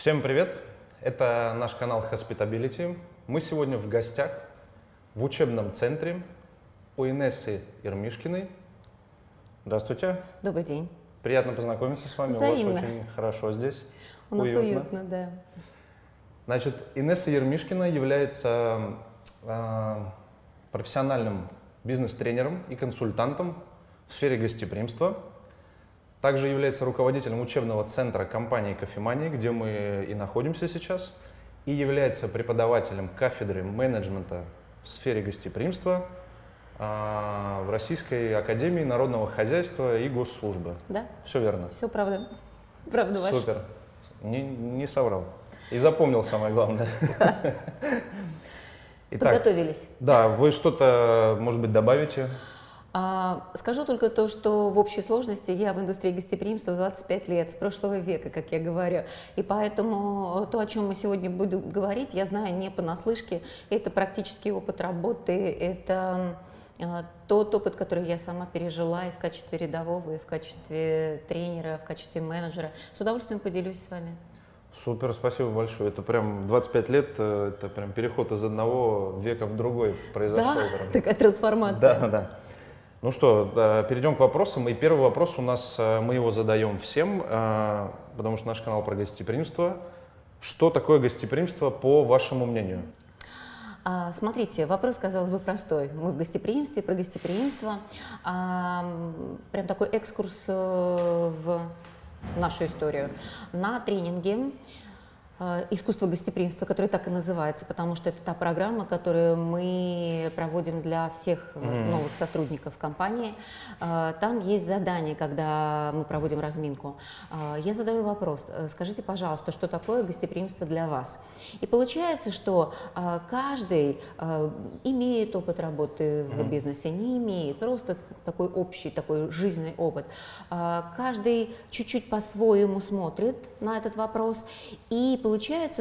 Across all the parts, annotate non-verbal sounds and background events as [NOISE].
Всем привет! Это наш канал Hospitability. Мы сегодня в гостях в учебном центре у Инессы Ермишкиной. Здравствуйте. Добрый день. Приятно познакомиться с вами. Взаимно. У вас очень хорошо здесь. У нас уютно, да. Значит, Инесса Ермишкина является э, профессиональным бизнес-тренером и консультантом в сфере гостеприимства. Также является руководителем учебного центра компании «Кофемания», где мы и находимся сейчас, и является преподавателем кафедры менеджмента в сфере гостеприимства а, в Российской Академии Народного Хозяйства и Госслужбы. Да? Все верно? Все правда. Правда ваша. Супер. Не, не соврал. И запомнил самое главное. [LAUGHS] Итак, Подготовились. да, вы что-то, может быть, добавите? А, скажу только то, что в общей сложности я в индустрии гостеприимства 25 лет, с прошлого века, как я говорю. И поэтому то, о чем мы сегодня будем говорить, я знаю не понаслышке. Это практический опыт работы, это а, тот опыт, который я сама пережила и в качестве рядового, и в качестве тренера, в качестве менеджера. С удовольствием поделюсь с вами. Супер, спасибо большое. Это прям 25 лет, э, это прям переход из одного века в другой произошел. Да, прям. [LAUGHS] такая трансформация. Да, да. Ну что, перейдем к вопросам. И первый вопрос у нас, э, мы его задаем всем, э, потому что наш канал про гостеприимство. Что такое гостеприимство, по вашему мнению? А, Смотрите, вопрос, казалось бы, простой. Мы в гостеприимстве, про гостеприимство. А, Прям такой экскурс э, в нашу историю. На тренинге «Искусство гостеприимства», который так и называется, потому что это та программа, которую мы проводим для всех э, новых сотрудников компании. Э, Там есть задание, когда мы проводим разминку. Э, Я задаю вопрос, э, скажите, пожалуйста, что такое гостеприимство для вас? И получается, что э, каждый э, имеет опыт работы в бизнесе, не имеет, просто такой общий, такой жизненный опыт. Э, Каждый чуть-чуть по-своему смотрит на этот вопрос, и получается,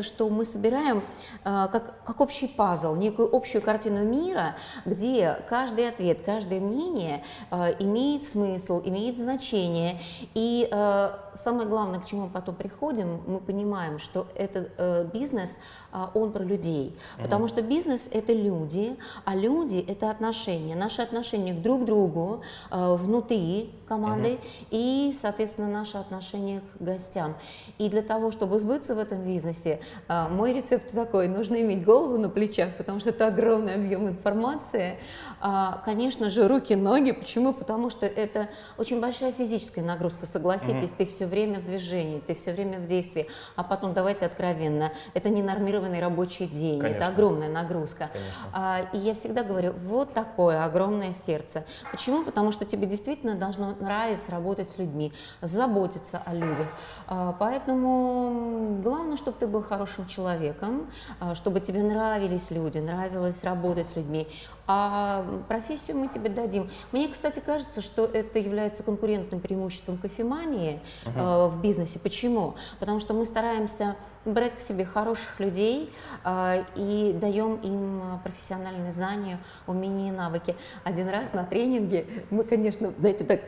что мы собираем э, как, как общий пазл, некую общую картину мира, где каждый ответ, каждое мнение э, имеет смысл, имеет значение. И э, самое главное, к чему мы потом приходим, мы понимаем, что этот бизнес, э, он про людей. Потому что бизнес – это люди, а люди – это отношения. Наши отношения друг к другу внутри команды и, соответственно, наши отношения к гостям. И для того, чтобы сбыться в этом бизнесе, э, мой рецепт такой – нужно иметь голову на плечах, потому что это огромный объем информации. А, Конечно же, руки, ноги. Почему? Потому что это очень большая физическая нагрузка, согласитесь. Ты все время в движении, ты все время в действии. А потом, давайте откровенно, это ненормированный рабочий день, Конечно. это огромная нагрузка. Конечно. А, И я всегда говорю, вот такое огромное сердце. Почему? Потому что тебе действительно должно нравиться работать с людьми, заботиться о людях. А, Поэтому главное, чтобы ты был хорошим человеком, а, чтобы тебе нравились люди, нравилось работать с людьми. А профессию мы тебе дадим. Мне, кстати, кажется, что это является конкурентным преимуществом кофемании э, в бизнесе. Почему? Потому что мы стараемся брать к себе хороших людей э, и даем им профессиональные знания, умения и навыки. Один раз на тренинге мы, конечно, знаете, так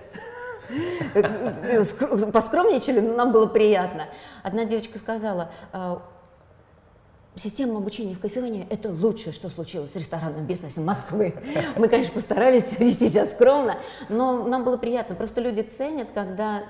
поскромничали, но нам было приятно. Одна девочка сказала, э, Система обучения в кофевании – это лучшее, что случилось в ресторанном бизнесе Москвы. Мы, конечно, постарались [LAUGHS] вести себя скромно, но нам было приятно. Просто люди ценят, когда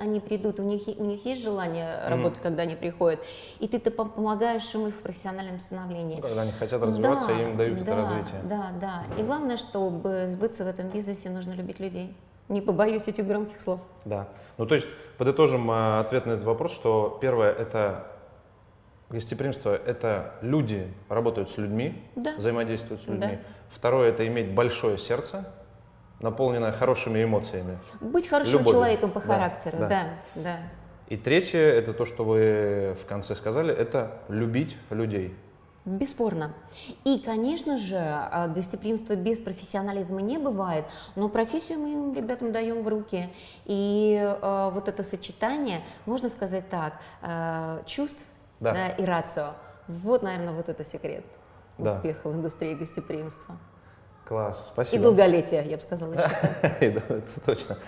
они придут, у них, у них есть желание работать, когда они приходят, и ты, ты пом- помогаешь им их в профессиональном становлении. Ну, Когда они хотят развиваться, Да, им дают да, это развитие. Да, да. И главное, чтобы сбыться в этом бизнесе, нужно любить людей. Не побоюсь этих громких слов. Да. Ну, то есть, подытожим э, ответ на этот вопрос, что первое – это гостеприимство – это люди работают с людьми, Да. взаимодействуют с людьми. Да. Второе – это иметь большое сердце, наполненное хорошими эмоциями. Быть хорошим Любовью. человеком по Да, характеру, да. да, да. И третье – это то, что вы в конце сказали, это любить людей. Бесспорно. И, конечно же, а, гостеприимство без профессионализма не бывает, но профессию мы им, ребятам даем в руки. И э, вот это сочетание, можно сказать так, э, чувств Да. да, и рацио. Вот, наверное, вот это секрет Да. успеха в индустрии гостеприимства. Класс, И спасибо. долголетия, я бы сказала еще. [LAUGHS] Точно.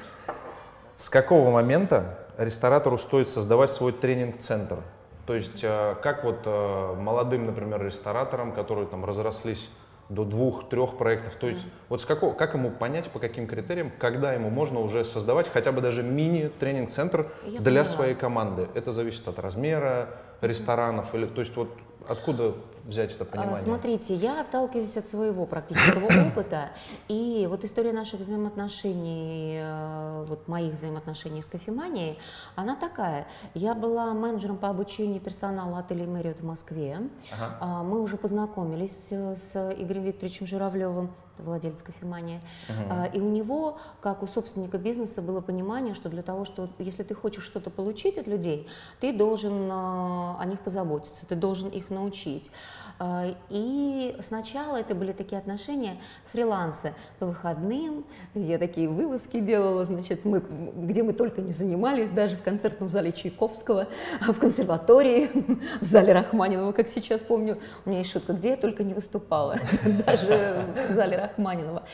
С какого момента ресторатору стоит создавать свой тренинг-центр? То есть э, как вот э, молодым, например, рестораторам, которые там разрослись до двух-трех проектов. То есть mm. вот с какого, как ему понять, по каким критериям, когда ему можно уже создавать хотя бы даже мини-тренинг-центр для поняла. своей команды. Это зависит от размера ресторанов или, то есть вот откуда взять это понимание? Смотрите, я отталкиваюсь от своего практического [COUGHS] опыта, и вот история наших взаимоотношений, э, вот моих взаимоотношений с кофеманией, она такая. Я была менеджером по обучению персонала отеля Мэриот в Москве. Ага. А, мы уже познакомились э, с Игорем Викторовичем Журавлевым, владелец кофемании. Uh-huh. И у него, как у собственника бизнеса, было понимание, что для того, что если ты хочешь что-то получить от людей, ты должен а, о них позаботиться, ты должен их научить. А, и сначала это были такие отношения фриланса по выходным, я такие вылазки делала, значит, мы, где мы только не занимались, даже в концертном зале Чайковского, [LAUGHS] в консерватории, [LAUGHS] в зале Рахманинова, как сейчас помню. У меня есть шутка, где я только не выступала, [LAUGHS] даже в зале Рахманинова.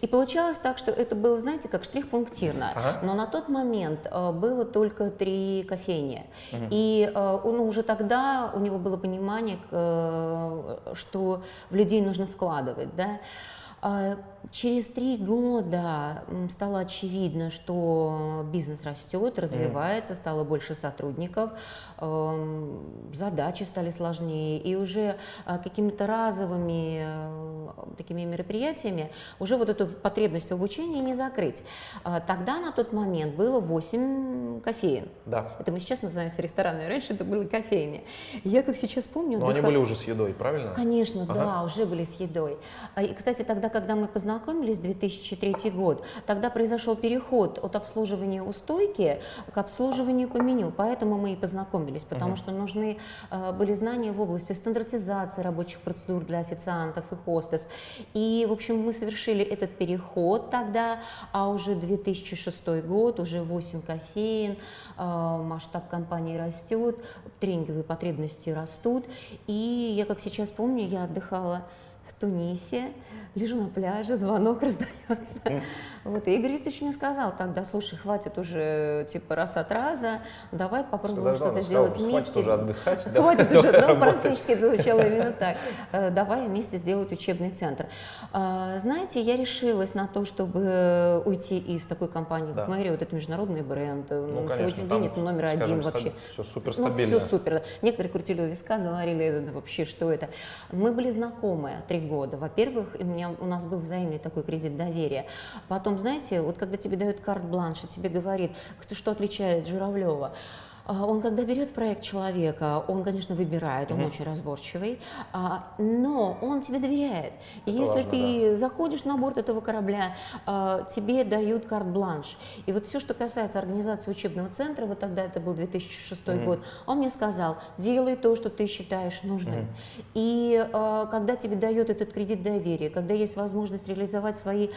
И получалось так, что это было, знаете, как штрих-пунктирно. Ага. Но на тот момент а, было только три кофейни. Угу. И а, он уже тогда, у него было понимание, что в людей нужно вкладывать, да. А, через три года стало очевидно, что бизнес растет, развивается, стало больше сотрудников, задачи стали сложнее, и уже а, какими-то разовыми э, такими мероприятиями уже вот эту потребность в обучении не закрыть. А, тогда на тот момент было 8 кофеин. Да. Это мы сейчас называемся ресторанами, раньше это были кофейни. Я как сейчас помню... Но отдыха... они были уже с едой, правильно? Конечно, ага. да, уже были с едой. И, кстати, тогда, когда мы познакомились, 2003 год, тогда произошел переход от обслуживания у стойки к обслуживанию по меню, поэтому мы и познакомились, потому uh-huh. что нужны э, были знания в области стандартизации рабочих процедур для официантов и хостес. И, в общем, мы совершили этот переход тогда, а уже 2006 год, уже 8 кофеин, э, масштаб компании растет, тренинговые потребности растут. И я, как сейчас помню, я отдыхала в Тунисе, лежу на пляже, звонок [LAUGHS] раздается. Вот, и Игорь Викторович мне сказал тогда, слушай, хватит уже, типа, раз от раза, давай попробуем что-то сделать вместе. Хватит уже отдыхать. [LAUGHS] Хватит уже, ну, практически это звучало именно [LAUGHS] так. Э, давай вместе сделать учебный центр. А, знаете, я решилась на то, чтобы уйти из такой компании, как Мэри, вот это международный бренд. Ну, на сегодняшний день это номер один вообще. Все супер стабильно. Ну, все супер. Некоторые крутили у виска, говорили, вообще, что это. Мы были знакомы три года. Во-первых, у нас был взаимный такой кредит доверия. Потом, знаете, вот когда тебе дают карт-бланш, и тебе говорит, что отличает Журавлева, он, когда берет проект человека, он, конечно, выбирает, он mm-hmm. очень разборчивый, а, но он тебе доверяет. И Это если важно, ты да. заходишь на борт этого корабля, а, тебе дают карт-бланш. И вот все, что касается организации учебного центра, вот тогда это был 2006 mm-hmm. год, он мне сказал, делай то, что ты считаешь нужным. Mm-hmm. И когда тебе дает этот кредит доверия, когда есть возможность реализовать свои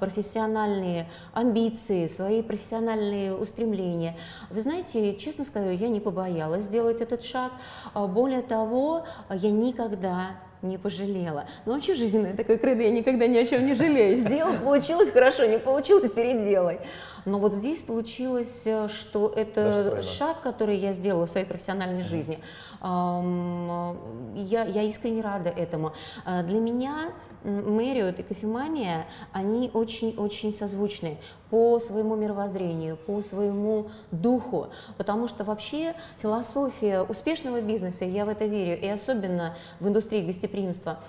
профессиональные амбиции, свои профессиональные устремления, вы знаете, честно сказать, я не побоялась сделать этот шаг. А более того, я никогда не пожалела. Ну, вообще жизненное такое кредо, я никогда ни о чем не жалею. Сделал, получилось хорошо, не получилось, переделай. Но вот здесь получилось, э, что это Достойно. шаг, который я сделала в своей профессиональной жизни. Я, я искренне рада этому. Э, для меня Мэриот и кофемания, они очень-очень созвучны по своему мировоззрению, по своему духу, потому что вообще философия успешного бизнеса, я в это верю, и особенно в индустрии гостеприимства,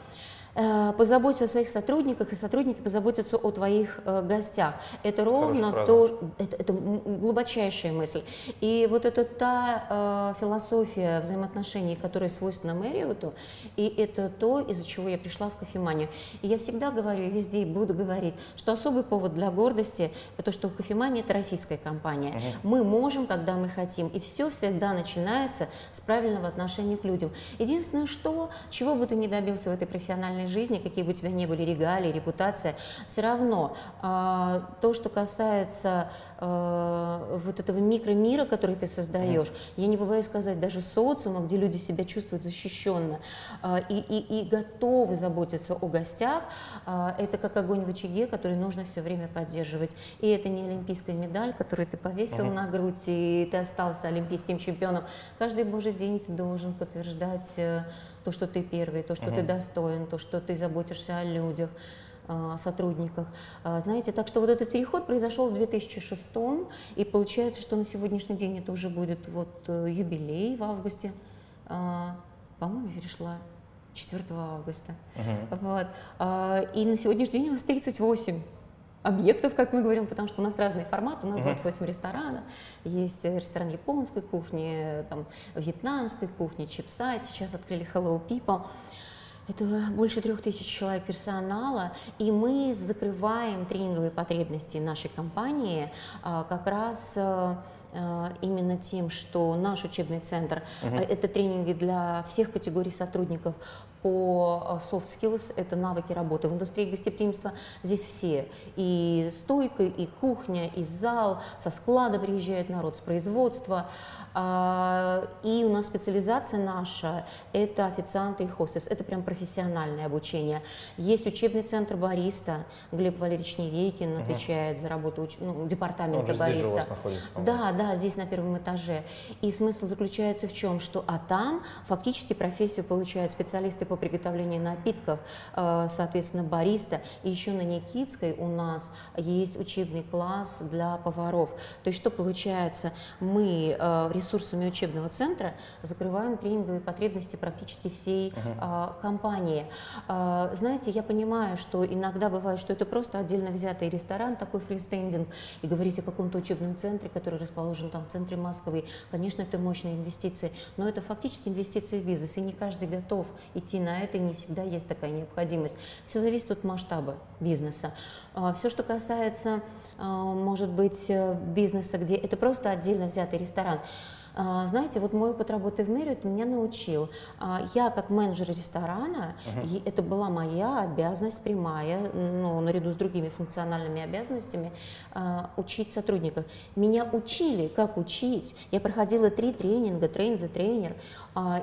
позаботься о своих сотрудниках, и сотрудники позаботятся о твоих э, гостях. Это ровно то, это, это глубочайшая мысль. И вот это та э, философия взаимоотношений, которая свойственна Мэриоту, и это то, из-за чего я пришла в кофеманию. И я всегда говорю, и везде буду говорить, что особый повод для гордости – это то, что кофемания – это российская компания. Угу. Мы можем, когда мы хотим, и все всегда начинается с правильного отношения к людям. Единственное, что, чего бы ты ни добился в этой профессиональной профессиональной жизни, какие бы у тебя ни были регалии, репутация, все равно э, то, что касается э, вот этого микромира, который ты создаешь, mm. я не побоюсь сказать, даже социума, где люди себя чувствуют защищенно э, и, и, и готовы заботиться о гостях, э, это как огонь в очаге, который нужно все время поддерживать. И это не олимпийская медаль, которую ты повесил mm. на грудь, и ты остался олимпийским чемпионом. Каждый божий день ты должен подтверждать э, то, что ты первый, то, что mm. ты достоин, то, что ты заботишься о людях о сотрудниках. А, знаете, так что вот этот переход произошел в 2006 и получается, что на сегодняшний день это уже будет вот э, юбилей в августе. А, по-моему, перешла 4 августа. Uh-huh. Вот. А, и на сегодняшний день у нас 38 объектов, как мы говорим, потому что у нас разные форматы, у нас 28 uh-huh. ресторанов, есть ресторан японской кухни, там, вьетнамской кухни, чипсайт, сейчас открыли Hello People. Это больше трех тысяч человек персонала, и мы закрываем тренинговые потребности нашей компании а, как раз а, а, именно тем, что наш учебный центр угу. это тренинги для всех категорий сотрудников по soft skills, это навыки работы в индустрии гостеприимства. Здесь все, и стойка, и кухня, и зал, со склада приезжает народ, с производства. А, и у нас специализация наша – это официанты и хостес. Это прям профессиональное обучение. Есть учебный центр бариста. Глеб Валерьевич Невейкин угу. отвечает за работу уч... ну, департамента Он бариста. Здесь же у вас находится, да, да, здесь на первом этаже. И смысл заключается в чем? Что а там фактически профессию получают специалисты по приготовлению напитков, э, соответственно, бариста. И еще на Никитской у нас есть учебный класс для поваров. То есть что получается? Мы э, ресурсами учебного центра закрываем тренинговые потребности практически всей uh-huh. компании. А, знаете, я понимаю, что иногда бывает, что это просто отдельно взятый ресторан, такой фристендинг, и говорить о каком-то учебном центре, который расположен там в центре Москвы. Конечно, это мощные инвестиции, но это фактически инвестиции в бизнес, и не каждый готов идти на это, и не всегда есть такая необходимость. Все зависит от масштаба бизнеса. А, Все, что касается а, может быть, э, бизнеса, где это просто отдельно взятый ресторан. А, знаете, вот мой опыт работы в Marriott меня научил. Я как менеджер ресторана, uh-huh. это была моя обязанность прямая, ну, наряду с другими функциональными обязанностями, учить сотрудников. Меня учили, как учить. Я проходила три тренинга, трейн за тренер,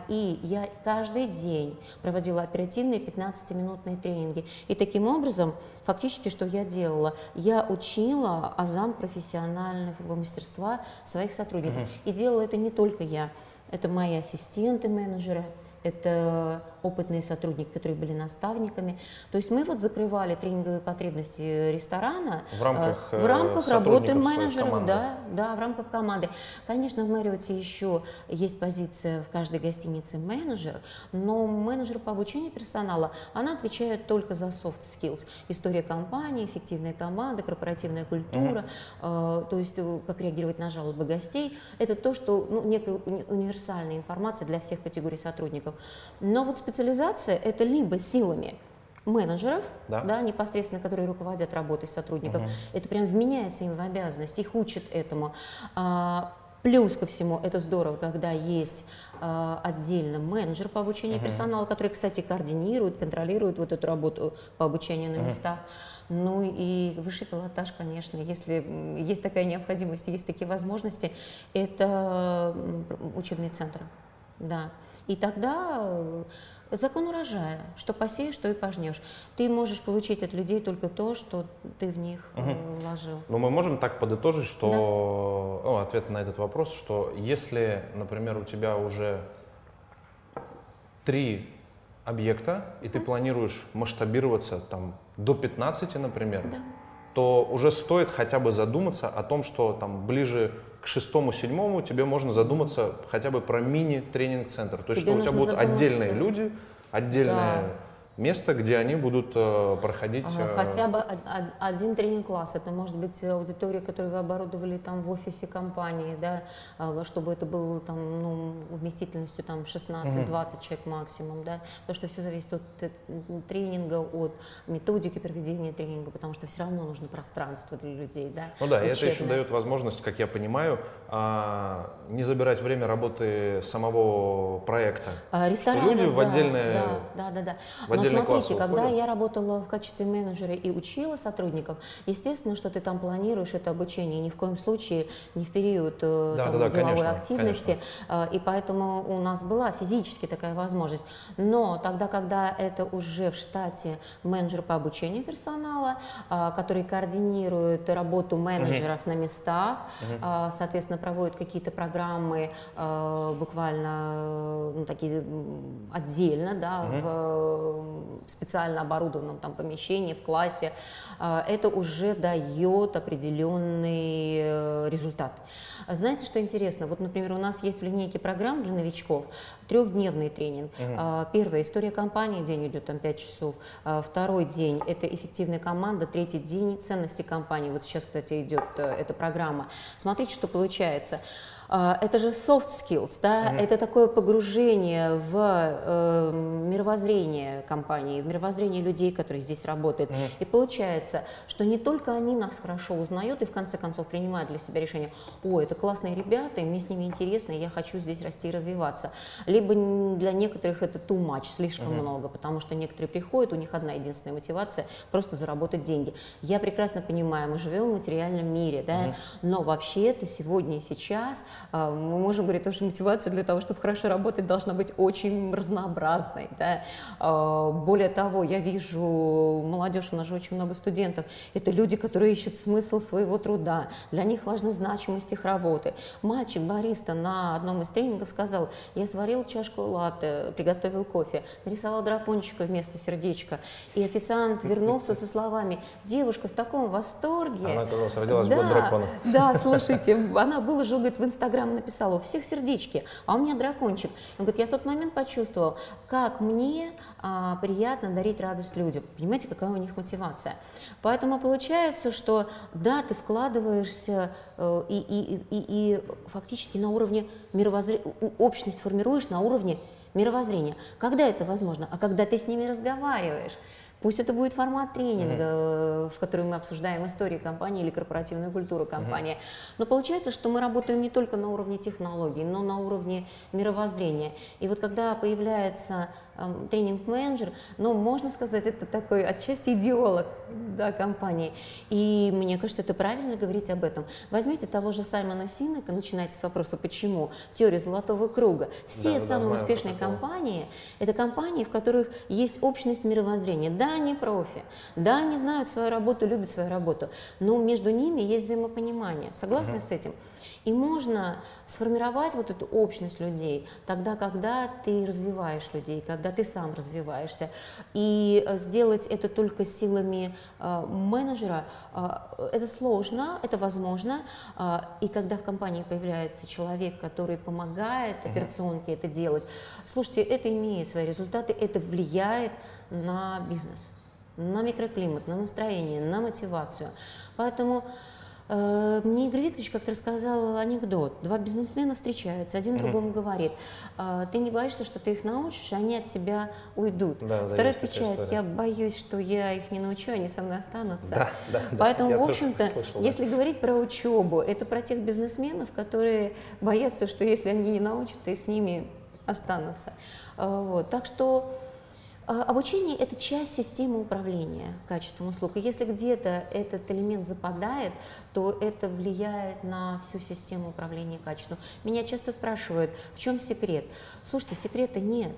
и я каждый день проводила оперативные 15-минутные тренинги. И таким образом, фактически, что я делала? Я учила азам профессионального мастерства своих сотрудников. Uh-huh. И делала это не только я, это мои ассистенты менеджеры, это опытные сотрудники, которые были наставниками. То есть мы вот закрывали тренинговые потребности ресторана в рамках, э, в рамках работы менеджеров, да, да, в рамках команды. Конечно, в Мэриоте еще есть позиция в каждой гостинице менеджер, но менеджер по обучению персонала, она отвечает только за soft skills, история компании, эффективная команда, корпоративная культура, mm-hmm. э, то есть э, как реагировать на жалобы гостей. Это то, что ну, некая универсальная информация для всех категорий сотрудников. Но вот специализация – это либо силами менеджеров, да. Да, непосредственно, которые руководят работой сотрудников, угу. это прям вменяется им в обязанность, их учат этому. А, плюс ко всему, это здорово, когда есть а, отдельно менеджер по обучению угу. персонала, который, кстати, координирует, контролирует вот эту работу по обучению на местах. Ну и высший пилотаж, конечно, если есть такая необходимость, есть такие возможности, это учебный центр. Да. И тогда э, закон урожая, что посеешь, что и пожнешь. Ты можешь получить от людей только то, что ты в них угу. вложил. Но мы можем так подытожить, что да. ну, ответ на этот вопрос, что если, например, у тебя уже три объекта, и ты планируешь масштабироваться там до 15, например, да. то уже стоит хотя бы задуматься о том, что там ближе шестому-седьмому тебе можно задуматься хотя бы про мини-тренинг-центр. То есть, тебе что у тебя будут отдельные люди, отдельная да место, где они будут э, проходить... Ага, э, хотя бы один тренинг-класс. Это может быть аудитория, которую вы оборудовали там в офисе компании, да, а, чтобы это было там, ну, вместительностью там 16-20 угу. человек максимум, да, потому что все зависит от тренинга, от методики проведения тренинга, потому что все равно нужно пространство для людей, да. Ну да, и это еще дает возможность, как я понимаю, а, не забирать время работы самого проекта. А, рестораны, люди да, в отдельное... Да, да, да. В отдельные смотрите, классы когда уходят? я работала в качестве менеджера и учила сотрудников, естественно, что ты там планируешь это обучение, ни в коем случае не в период э, Да, там, да, да, деловой конечно, активности, Э, и поэтому у нас была физически такая возможность. Но тогда, когда это уже в штате менеджер по обучению персонала, э, который координирует работу менеджеров на местах, э, соответственно, проводит какие-то программы буквально ну, такие отдельно, да, в э, специально оборудованном там помещении, в классе, э, это уже дает определенный э, результат. А Знаете, что интересно? Вот, например, у нас есть в линейке программ для новичков трехдневный тренинг. А, Первая история компании, день идет там 5 часов. А, Второй день – это эффективная команда. Третий день – ценности компании. Вот сейчас, кстати, идет э, эта программа. Смотрите, что получается. А, Это же soft skills, да, это такое погружение в э, мировоззрение компании, в мировоззрение людей, которые здесь работают. И получается, что не только они нас хорошо узнают и в конце концов принимают для себя решение, о, это классные ребята, и мне с ними интересно, и я хочу здесь расти и развиваться. Либо для некоторых это too much, слишком много, потому что некоторые приходят, у них одна единственная мотивация – просто заработать деньги. Я прекрасно понимаю, мы живем в материальном мире, да, но вообще-то сегодня и сейчас мы можем говорить, то, что мотивация для того, чтобы хорошо работать, должна быть очень разнообразной. Да? А, Более того, я вижу молодежь, у нас же очень много студентов, это люди, которые ищут смысл своего труда, для них важна значимость их работы. Мальчик, бариста на одном из тренингов сказал, я сварил чашку латте, приготовил кофе, нарисовал дракончика вместо сердечка, и официант вернулся со словами, девушка в таком восторге. Она, раз, родилась в да, год дракона. Да, слушайте, она выложила, говорит, в Инстаграм написала, у всех сердечки, а у меня дракончик. Он говорит, я в тот момент почувствовал, как мне а, приятно дарить радость людям. Понимаете, какая у них мотивация. Поэтому получается, что да, ты вкладываешься э, и, и, и, и фактически на уровне мировоззрения, общность формируешь на уровне мировоззрения. Когда это возможно? А когда ты с ними разговариваешь. Пусть это будет формат тренинга, э, в котором мы обсуждаем историю компании или корпоративную культуру компании. Но получается, что мы работаем не только на уровне технологий, но на уровне мировоззрения. И вот когда появляется тренинг-менеджер, ну, можно сказать, это такой отчасти идеолог да, компании. И мне кажется, это правильно говорить об этом. Возьмите того же Саймона Синека, начинайте с вопроса «почему?», теория золотого круга. Все Да-да-да, самые знаю про успешные такого. компании – это компании, в которых есть общность мировоззрения. Да, они профи, да, они знают свою работу, любят свою работу, но между ними есть взаимопонимание. Согласны с этим? И можно сформировать вот эту общность людей тогда, когда ты развиваешь людей, когда ты сам развиваешься. И э, сделать это только силами э, менеджера, э, это сложно, это возможно. Э, и когда в компании появляется человек, который помогает операционке это делать, слушайте, это имеет свои результаты, это влияет на бизнес, на микроклимат, на настроение, на мотивацию. Поэтому мне Игорь Викторович как-то рассказал анекдот. Два бизнесмена встречаются, один другому говорит, «А, ты не боишься, что ты их научишь, они от тебя уйдут. Да, да, Второй отвечает, я боюсь, что я их не научу, они со мной останутся. Да, да, да, Поэтому, я в общем-то, слышал, да. если говорить про учебу, это про тех бизнесменов, которые боятся, что если они не научат, то и с ними останутся. А, Вот. Так что Обучение – это часть системы управления качеством услуг. И если где-то этот элемент западает, то это влияет на всю систему управления качеством. Меня часто спрашивают, в чем секрет? Слушайте, секрета нет.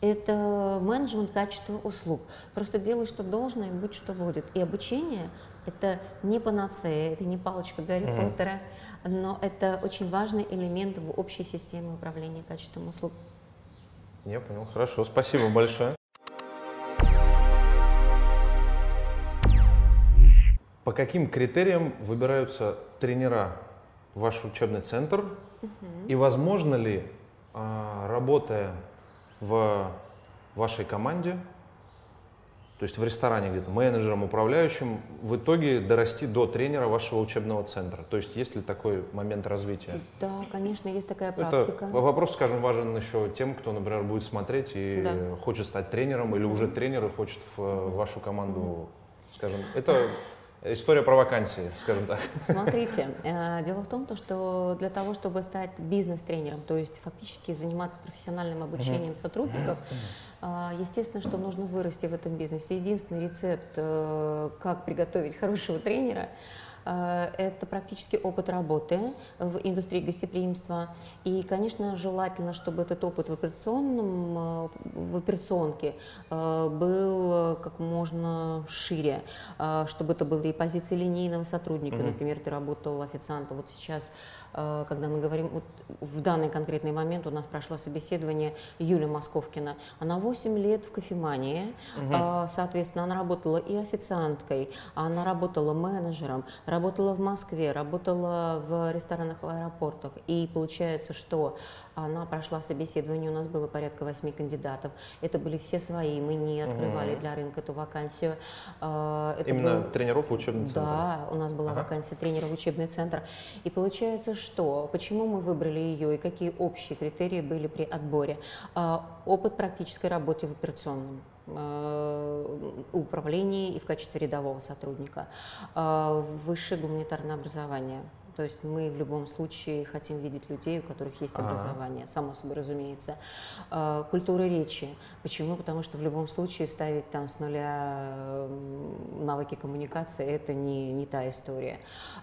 Это менеджмент качества услуг. Просто делай, что должно, и будь, что будет. И обучение – это не панацея, это не палочка Гарри Поттера, но это очень важный элемент в общей системе управления качеством услуг. Я понял, хорошо, спасибо большое. По каким критериям выбираются тренера в ваш учебный центр? И возможно ли, а, работая в вашей команде, то есть в ресторане где-то, менеджером, управляющим, в итоге дорасти до тренера вашего учебного центра? То есть есть ли такой момент развития? Да, конечно, есть такая Это практика. вопрос, скажем, важен еще тем, кто, например, будет смотреть и Да. хочет стать тренером или уже тренер и хочет в э, вашу команду, скажем, это, история про вакансии, скажем так. Смотрите, э, дело в том, что для того, чтобы стать бизнес-тренером, то есть фактически заниматься профессиональным обучением сотрудников, э, естественно, что нужно вырасти в этом бизнесе. Единственный рецепт, э, как приготовить хорошего тренера – это практически опыт работы в индустрии гостеприимства. И, конечно, желательно, чтобы этот опыт в, операционном, э, в операционке э, был как можно шире, чтобы это были и позиции линейного сотрудника. Mm-hmm. Например, ты работал официантом, вот сейчас Э, когда мы говорим, вот в данный конкретный момент у нас прошло собеседование Юлия Московкина. Она 8 лет в кофемании, угу. соответственно, она работала и официанткой, она работала менеджером, работала в Москве, работала в ресторанах в аэропортах. И получается, что она прошла собеседование, у нас было порядка восьми кандидатов. Это были все свои, мы не открывали угу. для рынка эту вакансию. А, это Именно был... тренеров в учебный центр? Да, у нас была ага. вакансия тренера в учебный центр. И получается, что, почему мы выбрали ее и какие общие критерии были при отборе? А, опыт практической работы в операционном а, управлении и в качестве рядового сотрудника, высшее гуманитарное образование, то есть мы в любом случае хотим видеть людей, у которых есть ага. образование, само собой разумеется. А, культура речи. Почему? Потому что в любом случае ставить там с нуля навыки коммуникации – это не, не та история.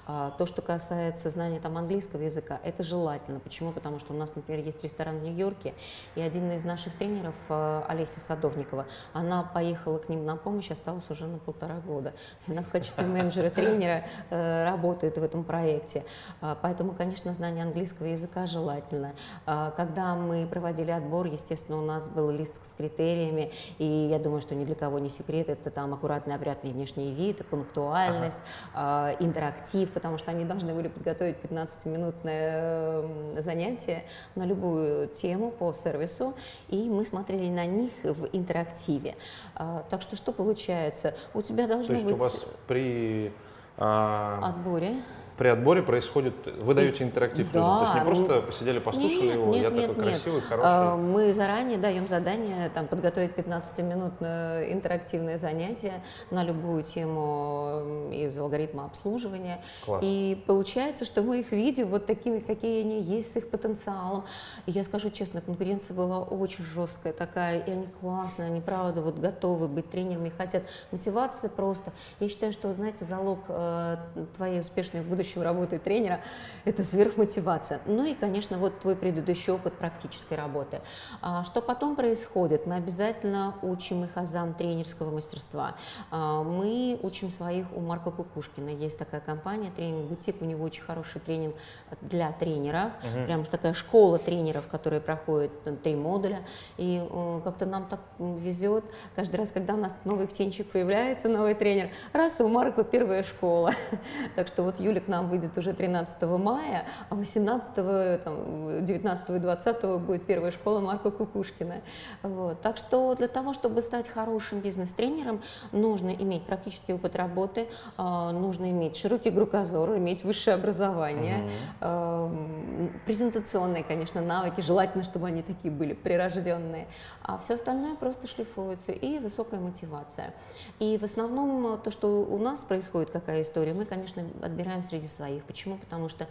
А, то, что касается знания там английского языка, это желательно. Почему? Потому что у нас, например, есть ресторан в Нью-Йорке, и один из наших тренеров, а, Олеся Садовникова, она поехала к ним на помощь, осталась уже на полтора года. Она в качестве менеджера-тренера э, работает в этом проекте. А, поэтому, конечно, знание английского языка желательно. А, когда мы проводили отбор, естественно, у нас был лист с критериями, и я думаю, что ни для кого не секрет, это там аккуратный, опрятный внешний вид, пунктуальность, ага. интерактив, потому что они должны были подготовить 15-минутное занятие на любую тему по сервису, и мы смотрели на них в интерактиве. А, так что что получается? У тебя должно То есть быть... у вас при отборе при отборе происходит, вы даете интерактив да, людям, то есть не просто посидели, послушали нет, его, нет, я нет, такой нет. красивый, хороший. А, мы заранее даем задание там, подготовить 15-минутное интерактивное занятие на любую тему из алгоритма обслуживания. Класс. И получается, что мы их видим вот такими, какие они есть, с их потенциалом. И я скажу честно, конкуренция была очень жесткая такая, и они классные, они правда вот готовы быть тренерами, хотят. Мотивация просто. Я считаю, что, знаете, залог э, твоей успешной будущей будущего работы тренера, это сверхмотивация. Ну и, конечно, вот твой предыдущий опыт практической работы. А, что потом происходит? Мы обязательно учим их азам тренерского мастерства. А, мы учим своих у Марка Кукушкина. Есть такая компания, тренинг-бутик, у него очень хороший тренинг для тренеров, угу. прям такая школа тренеров, которая проходит э, три модуля. И э, как-то нам так везет, каждый раз, когда у нас новый птенчик появляется, новый тренер, раз, у Марка первая школа. [LAUGHS] Так что вот Юля к нам выйдет уже 13 мая, а 18, там, 19 и 20 будет первая школа Марка Кукушкина. Вот. Так что для того, чтобы стать хорошим бизнес-тренером, нужно иметь практический опыт работы, а, нужно иметь широкий кругозор, иметь высшее образование, угу. презентационные, конечно, навыки, желательно, чтобы они такие были прирожденные, а все остальное просто шлифуется, и высокая мотивация. И в основном то, что у нас происходит, какая история, мы, конечно, отбираем среди своих. Почему? Потому что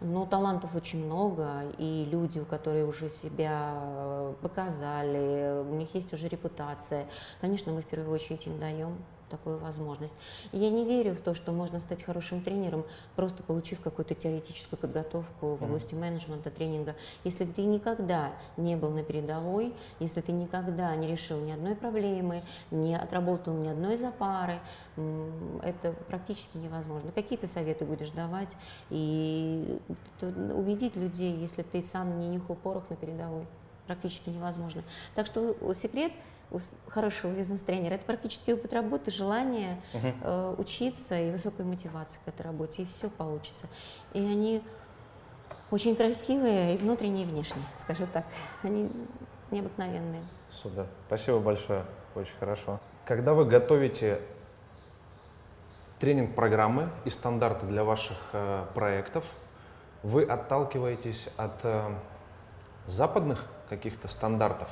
ну, талантов очень много, и люди, у которых уже себя э, показали, у них есть уже репутация, конечно, мы в первую очередь им даем такую возможность. И я не верю в то, что можно стать хорошим тренером, просто получив какую-то теоретическую подготовку в области менеджмента, тренинга. Если ты никогда не был на передовой, если ты никогда не решил ни одной проблемы, не отработал ни одной запары, это практически невозможно. Какие ты советы будешь давать и убедить людей, если ты сам не нюхал порох на передовой? Практически невозможно. Так что секрет – хорошего бизнес-тренера. Это практически опыт работы, желание uh-huh. э, учиться и высокая мотивация к этой работе, и все получится. И они очень красивые и внутренние, и внешние, скажу так. Они необыкновенные. Супер. Спасибо большое. Очень хорошо. Когда вы готовите тренинг-программы и стандарты для ваших э, проектов, вы отталкиваетесь от э, западных каких-то стандартов?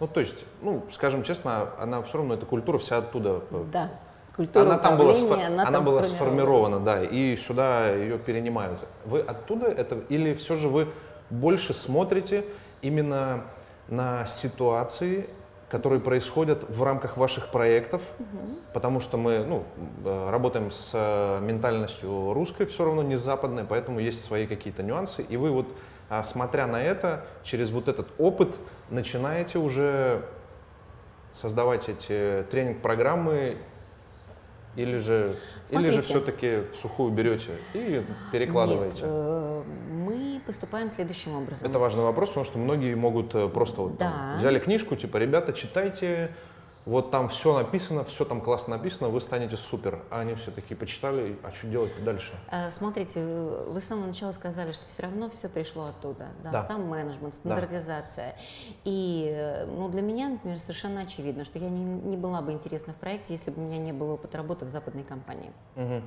Ну, то есть, ну, скажем честно, она все равно, эта культура вся оттуда. Да. культура она там была, она, она там была сформирована. сформирована, да, и сюда ее перенимают. Вы оттуда это, или все же вы больше смотрите именно на ситуации, которые происходят в рамках ваших проектов, потому что мы ну, э, работаем с э, ментальностью русской, все равно не западной, поэтому есть свои какие-то нюансы, и вы вот, а, смотря на это, через вот этот опыт начинаете уже создавать эти тренинг-программы или же, или же все-таки в сухую берете и перекладываете? Нет, э, мы поступаем следующим образом. Это важный вопрос, потому что многие могут э, просто вот там Да. взяли книжку, типа, ребята, читайте, вот там все написано, все там классно написано, вы станете супер. А они все такие почитали, а что делать дальше? Э, Смотрите, вы с самого начала сказали, что все равно все пришло оттуда. Да, Да. Сам менеджмент, стандартизация. И э, ну, для меня, например, совершенно очевидно, что я не, не была бы интересна в проекте, если бы у меня не было опыта работы в западной компании. Мгм.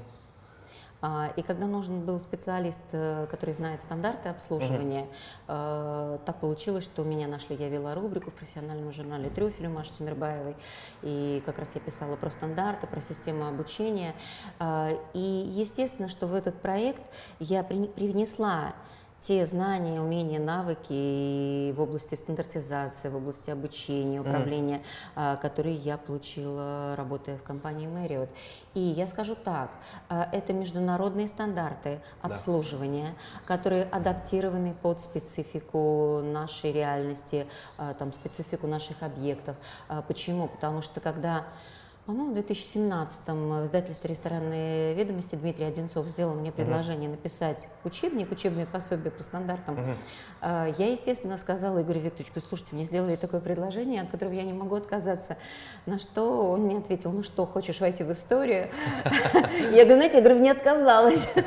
А, И когда нужен был специалист, э, который знает стандарты обслуживания, э, так получилось, что меня нашли. Я вела рубрику в профессиональном журнале «Трюфель» Маши Тимирбаевой. И как раз я писала про стандарты, про систему обучения. А, И естественно, что в этот проект я при- привнесла те знания, умения, навыки в области стандартизации, в области обучения, управления, а, которые я получила, работая в компании Marriott. И я скажу так, а, это международные стандарты обслуживания, которые адаптированы под специфику нашей реальности, а, там, специфику наших объектов. Почему? Потому что когда по-моему, в 2017-м в издательстве «Ресторанные ведомости» Дмитрий Одинцов сделал мне предложение написать учебник, учебное пособие по стандартам. А, Я, естественно, сказала Игорю Викторовичу, слушайте, мне сделали такое предложение, от которого я не могу отказаться. На что он мне ответил, ну что, хочешь войти в историю? [LAUGHS] Я говорю, знаете, я говорю, не отказалась. [LAUGHS]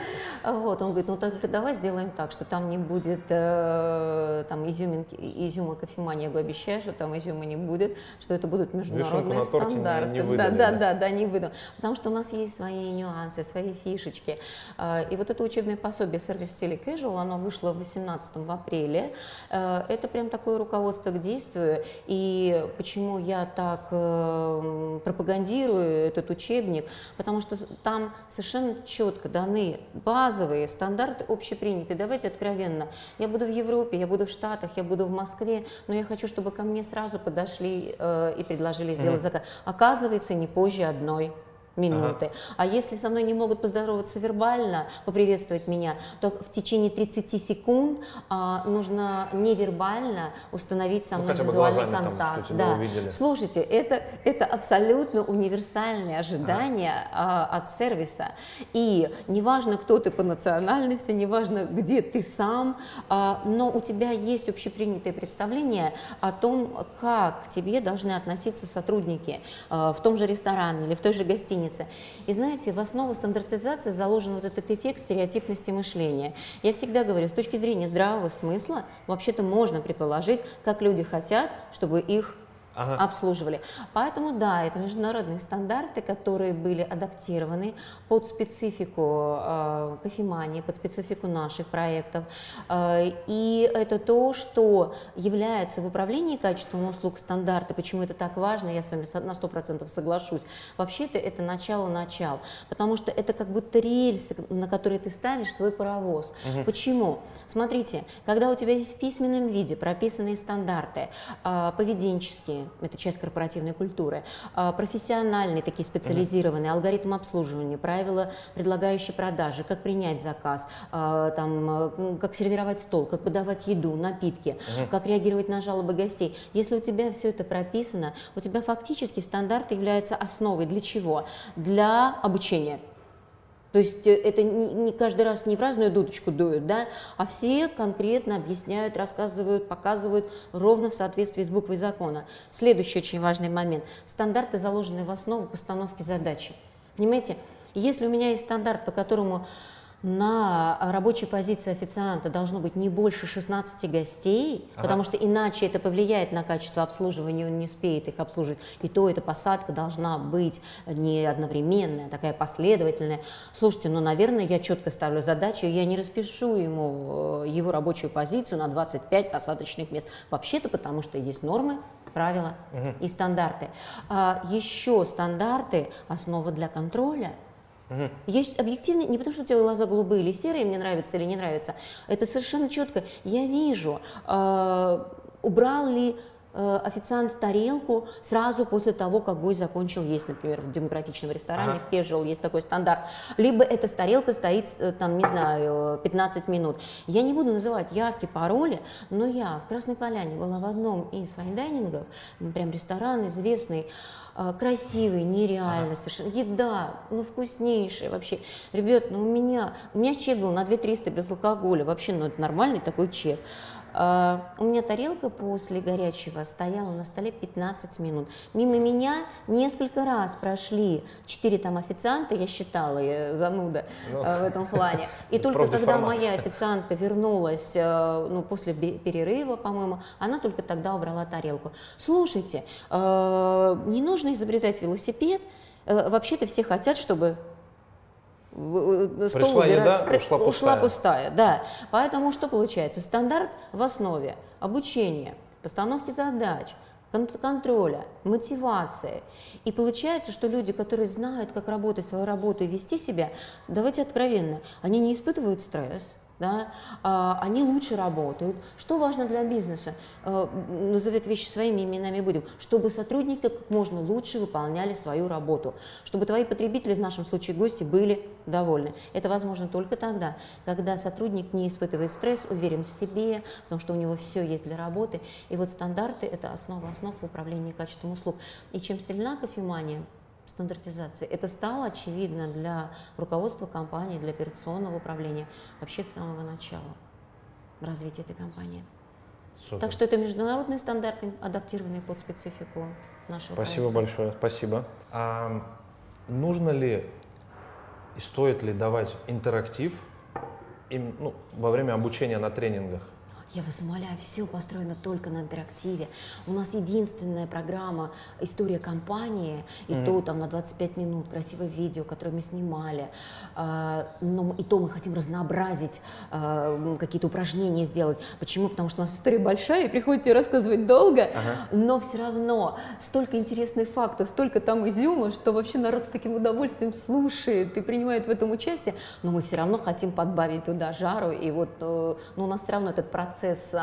Вот, он говорит, ну так давай сделаем так, что там не будет э, там изюминки, изюма кофемании. Я говорю, обещаю, что там изюма не будет, что это будут международные стандарты. Да, да, да? не выйду. Потому что у нас есть свои нюансы, свои фишечки. А, И вот это учебное пособие сервис стиле casual, оно вышло в 18 в апреле. Э, Это прям такое руководство к действию. И почему я так э, пропагандирую этот учебник? Потому что там совершенно четко даны базовые стандарты общепринятые. Давайте откровенно. Я буду в Европе, я буду в Штатах, я буду в Москве, но я хочу, чтобы ко мне сразу подошли э, и предложили сделать заказ. Оказывается, не позже одной минуты. А если со мной не могут поздороваться вербально, поприветствовать меня, то в течение 30 секунд а, нужно невербально установить со Ну, мной бы визуальный там, контакт. что тебя да. увидели. Слушайте, это, это абсолютно универсальные ожидания а, от сервиса. И неважно, кто ты по национальности, неважно, где ты сам, а, но у тебя есть общепринятое представление о том, как к тебе должны относиться сотрудники а, в том же ресторане или в той же гостинице. И знаете, в основу стандартизации заложен вот этот эффект стереотипности мышления. Я всегда говорю, с точки зрения здравого смысла, вообще-то можно предположить, как люди хотят, чтобы их Ага. обслуживали. Поэтому да, это международные стандарты, которые были адаптированы под специфику э, кофемании, под специфику наших проектов. Э, и это то, что является в управлении качеством услуг стандарта. Почему это так важно, я с вами на 100% соглашусь. Вообще-то это начало-начал, потому что это как будто рельсы, на которые ты ставишь свой паровоз. Почему? Смотрите, когда у тебя есть в письменном виде прописанные стандарты, а, поведенческие, это часть корпоративной культуры, а, профессиональные, такие специализированные, алгоритм обслуживания, правила предлагающие продажи, как принять заказ, а, там, а, как сервировать стол, как подавать еду, напитки, как реагировать на жалобы гостей. Если у тебя все это прописано, у тебя фактически стандарт является основой для чего? Для обучения. То есть э, это не каждый раз не в разную дудочку дуют, да, а все конкретно объясняют, рассказывают, показывают ровно в соответствии с буквой закона. Следующий очень важный момент. Стандарты заложены в основу постановки задачи. Понимаете, если у меня есть стандарт, по которому на рабочей позиции официанта должно быть не больше 16 гостей, ага. потому что иначе это повлияет на качество обслуживания, он не успеет их обслуживать. И то эта посадка должна быть не одновременная, а такая последовательная. Слушайте, ну, наверное, я четко ставлю задачу, я не распишу ему э, его рабочую позицию на 25 посадочных мест. Вообще-то потому, что есть нормы, правила угу. и стандарты. А еще стандарты – основа для контроля – Угу. Есть объективные, не потому что у тебя глаза голубые или серые, мне нравится или не нравится. Это совершенно четко. Я вижу, э, убрал ли э, официант тарелку сразу после того, как гость закончил есть, например, в демократичном ресторане, ага. в casual есть такой стандарт. Либо эта тарелка стоит, э, там, не знаю, 15 минут. Я не буду называть явки, пароли, но я в Красной Поляне была в одном из fine dining ов, прям ресторан известный, красивый, нереально ага. совершенно. Еда, ну, вкуснейшая вообще. Ребят, ну, у меня, у меня чек был на 2 300 без алкоголя. Вообще, ну, это нормальный такой чек. А, у меня тарелка после горячего стояла на столе 15 минут. Мимо меня несколько раз прошли четыре там официанта, я считала, я зануда ну, а, в этом плане. И [LAUGHS] только когда моя официантка вернулась а, ну, после перерыва, по-моему, она только тогда убрала тарелку. Слушайте, не нужно изобретать велосипед, вообще-то все хотят, чтобы стол Пришла убира... еда, ушла пустая. Ушла пустая, да. Поэтому что получается? Стандарт в основе обучения, постановки задач, контроля, мотивации. И получается, что люди, которые знают, как работать свою работу и вести себя, давайте откровенно, они не испытывают стресс, да, а, они лучше работают. Что важно для бизнеса? А, назовет вещи своими именами будем. Чтобы сотрудники как можно лучше выполняли свою работу. Чтобы твои потребители, в нашем случае гости, были довольны. Это возможно только тогда, когда сотрудник не испытывает стресс, уверен в себе, в том, что у него все есть для работы. И вот стандарты – это основа основ в управлении качеством услуг. И чем стрельна кофемания – стандартизации. Это стало очевидно для руководства компании, для операционного управления вообще с самого начала развития этой компании. Супер. Так что это международные стандарты, адаптированные под специфику нашего Спасибо проекта. большое, спасибо. А нужно ли и стоит ли давать интерактив им, ну, во время обучения на тренингах? Я вас умоляю, все построено только на интерактиве. У нас единственная программа «История компании», и mm-hmm. то там на 25 минут красивое видео, которое мы снимали. А, но и то мы хотим разнообразить, а, какие-то упражнения сделать. Почему? Потому что у нас история большая, и приходится ее рассказывать долго, ага. но все равно столько интересных фактов, столько там изюма, что вообще народ с таким удовольствием слушает и принимает в этом участие, но мы все равно хотим подбавить туда жару, и вот э, ну, у нас все равно этот процесс процесс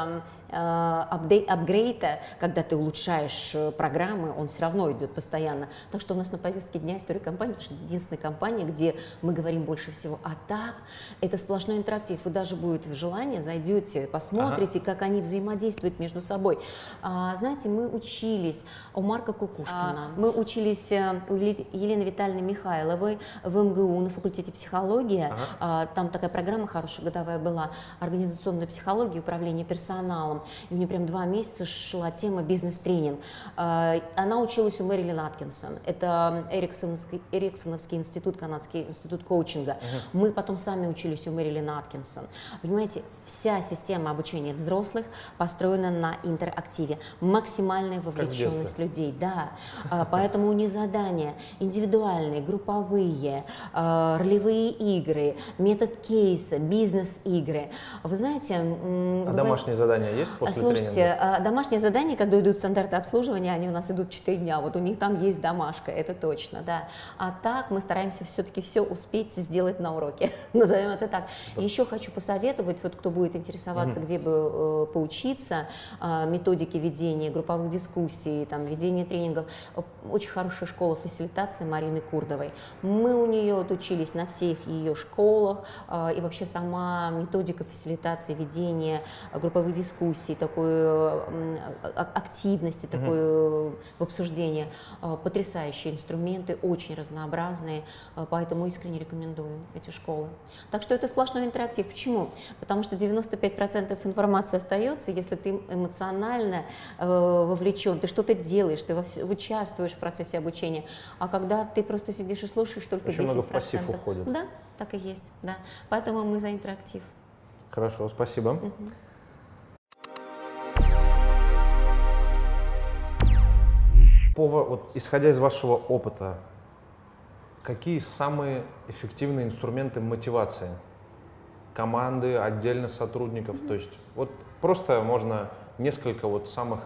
Э, апгрейда, когда ты улучшаешь э, программы, он все равно идет постоянно. Так что у нас на повестке дня история компании, потому что это единственная компания, где мы говорим больше всего. А так, это сплошной интерактив. Вы даже будет желание, зайдете, посмотрите, ага. как они взаимодействуют между собой. А, знаете, мы учились у Марка Кукушкина, а, мы учились э, у Елены Витальевны Михайловой в МГУ на факультете психологии. Ага. А, там такая программа хорошая годовая была, организационная психология, управление персоналом тренером, и у нее прям два месяца шла тема бизнес-тренинг. А, она училась у Мэрилин Аткинсон, это Эриксоновский, Эриксоновский институт, канадский институт коучинга. Uh-huh. Мы потом сами учились у Мэрилин Аткинсон. Понимаете, вся система обучения взрослых построена на интерактиве, максимальная вовлеченность людей, да. [LAUGHS] А, поэтому у них задания индивидуальные, групповые, а, ролевые игры, метод кейса, бизнес-игры. Вы знаете... А домашние задания есть? Есть после Слушайте, тренинга? А, домашние задания, когда идут стандарты обслуживания, они у нас идут 4 дня. Вот у них там есть домашка, это точно, да. А так мы стараемся все-таки все успеть сделать на уроке, [LAUGHS] назовем это так. Еще хочу посоветовать, вот кто будет интересоваться, mm-hmm. где бы э, поучиться, э, методики ведения групповых дискуссий, там, ведения тренингов. Очень хорошая школа фасилитации Марины Курдовой. Мы у нее отучились на всех ее школах, э, и вообще сама методика фасилитации ведения групповых дискуссий, такой активности, такой mm-hmm. в обсуждении. Потрясающие инструменты, очень разнообразные, поэтому искренне рекомендую эти школы. Так что это сплошной интерактив. Почему? Потому что 95% информации остается, если ты эмоционально вовлечен, ты что-то делаешь, ты участвуешь в процессе обучения. А когда ты просто сидишь и слушаешь только Очень 10%. много в пассив уходит. Да, так и есть, да. Поэтому мы за интерактив. Хорошо, спасибо. Угу. По, вот, исходя из вашего опыта, какие самые эффективные инструменты мотивации? Команды, отдельно сотрудников? Mm-hmm. То есть вот просто можно несколько вот самых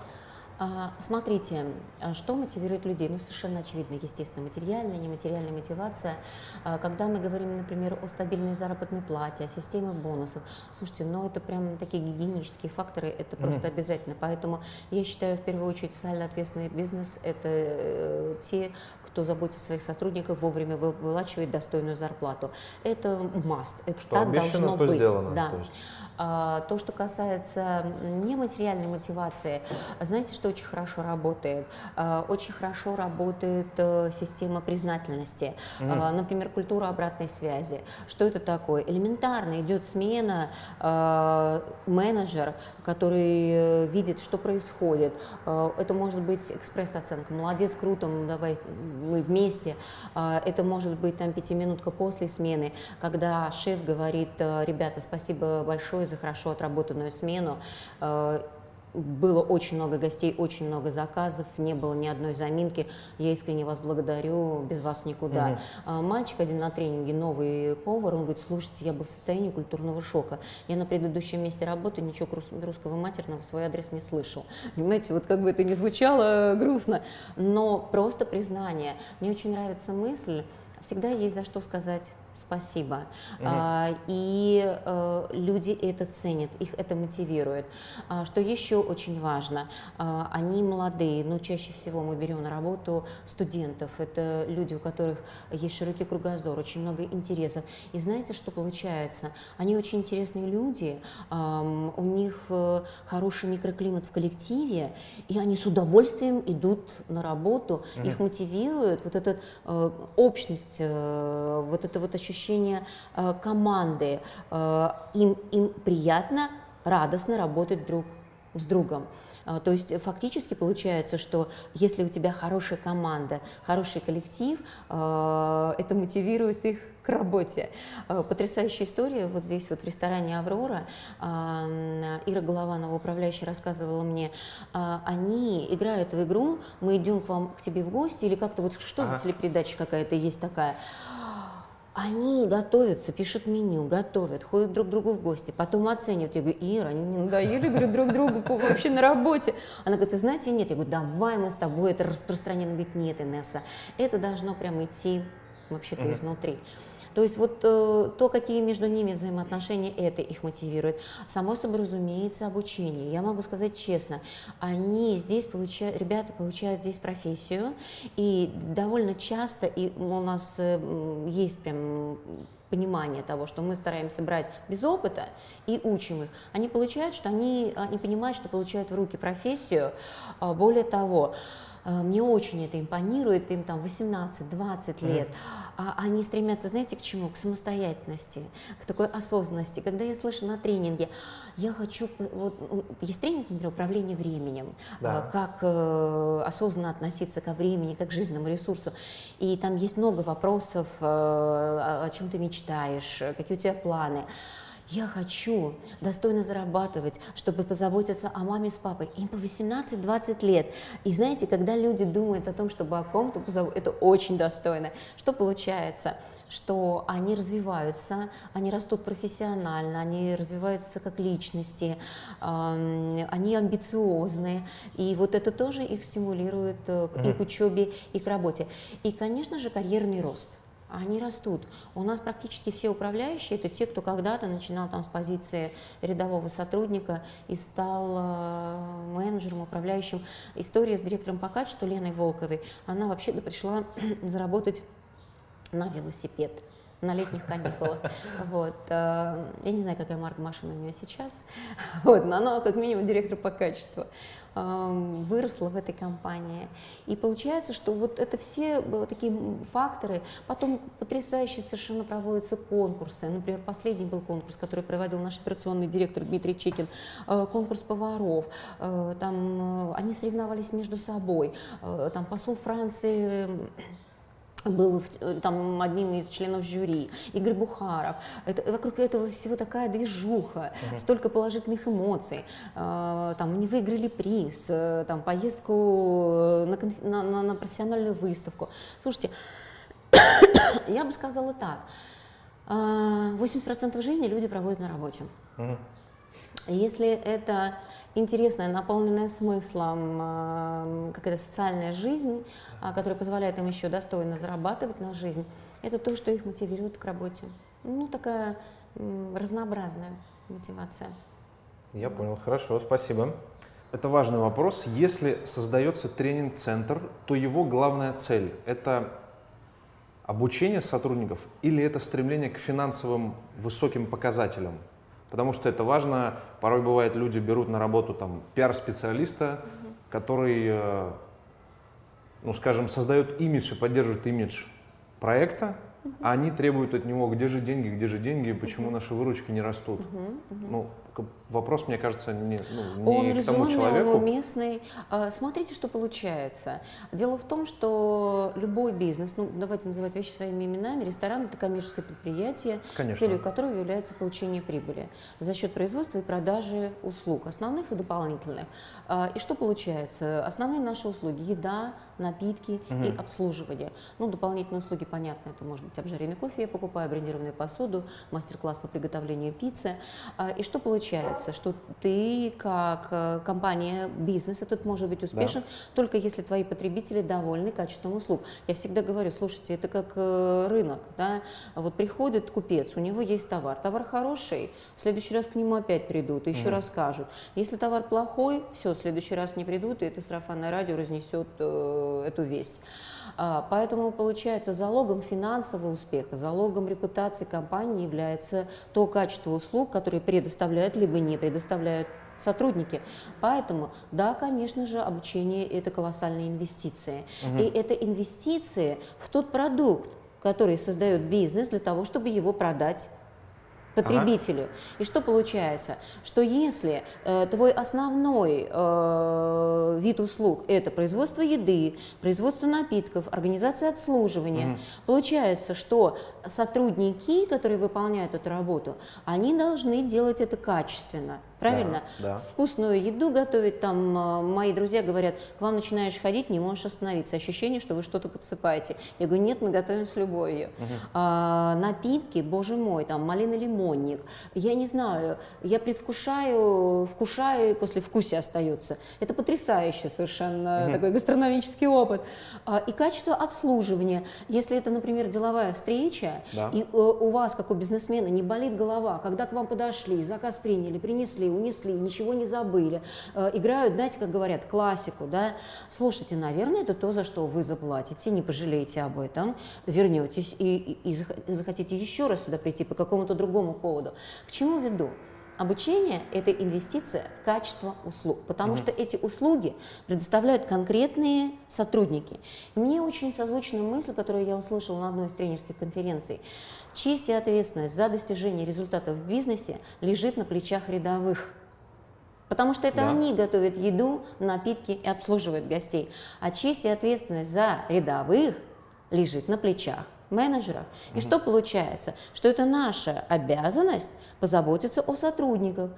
смотрите, а что мотивирует людей? Ну, совершенно очевидно, естественно, материальная, нематериальная мотивация. А, когда мы говорим, например, о стабильной заработной плате, о системе бонусов, слушайте, ну, это прям такие гигиенические факторы, это просто mm-hmm. обязательно. Поэтому я считаю, в первую очередь, социально ответственный бизнес – это э, те, кто заботится о своих сотрудников, вовремя выплачивает достойную зарплату. Это must, это что так должно быть. Сделано, да. То есть. А, то, что касается нематериальной мотивации, знаете, что очень хорошо работает? А, очень хорошо работает э, система признательности. Mm. Например, культура обратной связи. Что это такое? Элементарно идет смена, менеджер, который э, видит, что происходит. Это может быть экспресс-оценка. Молодец, круто, давай мы вместе. Это может быть там пятиминутка после смены, когда шеф говорит, ребята, спасибо большое за хорошо отработанную смену. Э, было очень много гостей, очень много заказов, не было ни одной заминки. Я искренне вас благодарю, без вас никуда. Угу. Мальчик один на тренинге, новый повар, он говорит, слушайте, я был в состоянии культурного шока. Я на предыдущем месте работы ничего русского матерного в свой адрес не слышал. Понимаете, вот как бы это ни звучало грустно, но просто признание. Мне очень нравится мысль, всегда есть за что сказать спасибо. Угу. А, и а, люди это ценят, их это мотивирует. А, что еще очень важно, а, они молодые, но чаще всего мы берем на работу студентов. Это люди, у которых есть широкий кругозор, очень много интересов. И знаете, что получается? Они очень интересные люди, а, у них а, хороший микроклимат в коллективе, и они с удовольствием идут на работу, угу. их мотивирует вот эта а, общность, а, вот это вот ощущение э, команды. Э, им, им приятно, радостно работать друг с другом. Э, то есть фактически получается, что если у тебя хорошая команда, хороший коллектив, это мотивирует их к работе. Потрясающая история. Вот здесь вот в ресторане «Аврора» Ира Голованова, управляющая, рассказывала мне, они играют в игру, мы идем к вам, к тебе в гости, или как-то вот что ага. за телепередача какая-то есть такая. Они готовятся, пишут меню, готовят, ходят друг к другу в гости, потом оценивают. Я говорю, Ира, они не надоели, говорю, друг другу вообще на работе. Она говорит, ты знаете, нет. Я говорю, давай мы с тобой это распространим. Она говорит, нет, Инесса, это должно прямо идти вообще-то mm-hmm. изнутри. То есть вот э, то, какие между ними взаимоотношения, это их мотивирует. Само собой разумеется обучение. Я могу сказать честно, они здесь получают, ребята получают здесь профессию, и довольно часто, и у нас э, есть прям понимание того, что мы стараемся брать без опыта и учим их, они получают, что они, они понимают, что получают в руки профессию. А более того, Э, мне очень это импонирует, им там 18-20 лет. А они стремятся, знаете, к чему? К самостоятельности, к такой осознанности. Когда я слышу на тренинге, я хочу, вот, есть тренинг, например, управление временем, да. Э, как э, осознанно относиться ко времени, как к жизненному ресурсу. И там есть много вопросов, э, о чем ты мечтаешь, какие у тебя планы. Я хочу достойно зарабатывать, чтобы позаботиться о маме с папой. Им по 18-20 лет. И знаете, когда люди думают о том, чтобы о ком-то позаботиться, это очень достойно. Что получается? что они развиваются, они растут профессионально, они развиваются как личности, они амбициозные, и вот это тоже их стимулирует э, и к учебе, и к работе. И, конечно же, карьерный рост они растут. У нас практически все управляющие это те, кто когда-то начинал там с позиции рядового сотрудника и стал э, менеджером, управляющим. История с директором по качеству Леной Волковой, она вообще-то пришла [CLEARS THROAT] заработать на велосипед. На летних каникулах. Вот. Э, я не знаю, какая марка машины у нее сейчас, [LAUGHS] вот, но она как минимум директор по качеству эм, выросла в этой компании. И получается, что вот это все вот такие факторы. Потом потрясающие совершенно проводятся конкурсы. Например, последний был конкурс, который проводил наш операционный директор Дмитрий Чекин, э, конкурс поваров. Э, там они соревновались между собой. Там посол Франции был э, там одним из членов жюри, Игорь Бухаров. Это, вокруг этого всего такая движуха, uh-huh. столько положительных эмоций. Э, там они выиграли приз, э, там поездку на, конф... на, на, на профессиональную выставку. Слушайте, [COUGHS] я бы сказала так. 80% жизни люди проводят на работе. Uh-huh. Если это интересная, наполненная смыслом э, какая-то социальная жизнь, э, которая позволяет им еще достойно зарабатывать на жизнь, это то, что их мотивирует к работе. Ну, такая разнообразная мотивация. Я понял, хорошо, спасибо. Это важный вопрос. Если создается тренинг-центр, то его главная цель – это обучение сотрудников или это стремление к финансовым высоким показателям? Потому что это важно. Порой бывает, люди берут на работу там пиар-специалиста, угу. который, э, ну, скажем, создает имидж и поддерживает имидж проекта, угу. а они требуют от него, где же деньги, где же деньги, почему угу. наши выручки не растут. Угу. Угу. Ну, вопрос, мне кажется, не, ну, не он к тому человеку. Он уместный. А, смотрите, что получается. Дело в том, что любой бизнес, ну давайте называть вещи своими именами, ресторан – это коммерческое предприятие, Конечно. целью которого является получение прибыли за счет производства и продажи услуг, основных и дополнительных. А, и что получается? Основные наши услуги – еда, напитки угу. и обслуживание. Ну, дополнительные услуги, понятно, это может быть обжаренный кофе, я покупаю брендированную посуду, мастер-класс по приготовлению пиццы. А, и что получается? Получается, что ты как э, компания бизнес этот может быть успешен да. только если твои потребители довольны качеством услуг. Я всегда говорю, слушайте, это как э, рынок, да, вот приходит купец, у него есть товар, товар хороший, в следующий раз к нему опять придут и еще угу. расскажут. Если товар плохой, все, в следующий раз не придут, и это сарафанное радио разнесет э, эту весть. А, поэтому, получается, залогом финансового успеха, залогом репутации компании является то качество услуг, которые предоставляют либо не предоставляют сотрудники. Поэтому, да, конечно же, обучение – это колоссальные инвестиции. Угу. И это инвестиции в тот продукт, который создает бизнес для того, чтобы его продать потребителю. Ага. И что получается? Что если э, твой основной э, вид услуг это производство еды, производство напитков, организация обслуживания, угу. получается, что сотрудники, которые выполняют эту работу, они должны делать это качественно. Правильно? Да, да. Вкусную еду готовить, там э, мои друзья говорят, к вам начинаешь ходить, не можешь остановиться, ощущение, что вы что-то подсыпаете. Я говорю, нет, мы готовим с любовью. Угу. А, напитки, боже мой, там малина лимонник, я не знаю, я предвкушаю, вкушаю, и после вкуса остается. Это потрясающе совершенно угу. такой гастрономический опыт. А, и качество обслуживания. Если это, например, деловая встреча, да. и э, у вас, как у бизнесмена, не болит голова, когда к вам подошли, заказ приняли, принесли, унесли, ничего не забыли. Э, играют, знаете, как говорят, классику, да. Слушайте, наверное, это то, за что вы заплатите, не пожалеете об этом, вернетесь и, и, и захотите еще раз сюда прийти по какому-то другому поводу. К чему веду? Обучение – это инвестиция в качество услуг, потому mm что эти услуги предоставляют конкретные сотрудники. И мне очень созвучна мысль, которую я услышала на одной из тренерских конференций. Честь и ответственность за достижение результатов в бизнесе лежит на плечах рядовых. Потому что это да. они готовят еду, напитки и обслуживают гостей. А честь и ответственность за рядовых лежит на плечах менеджеров. И что получается? Что это наша обязанность позаботиться о сотрудниках,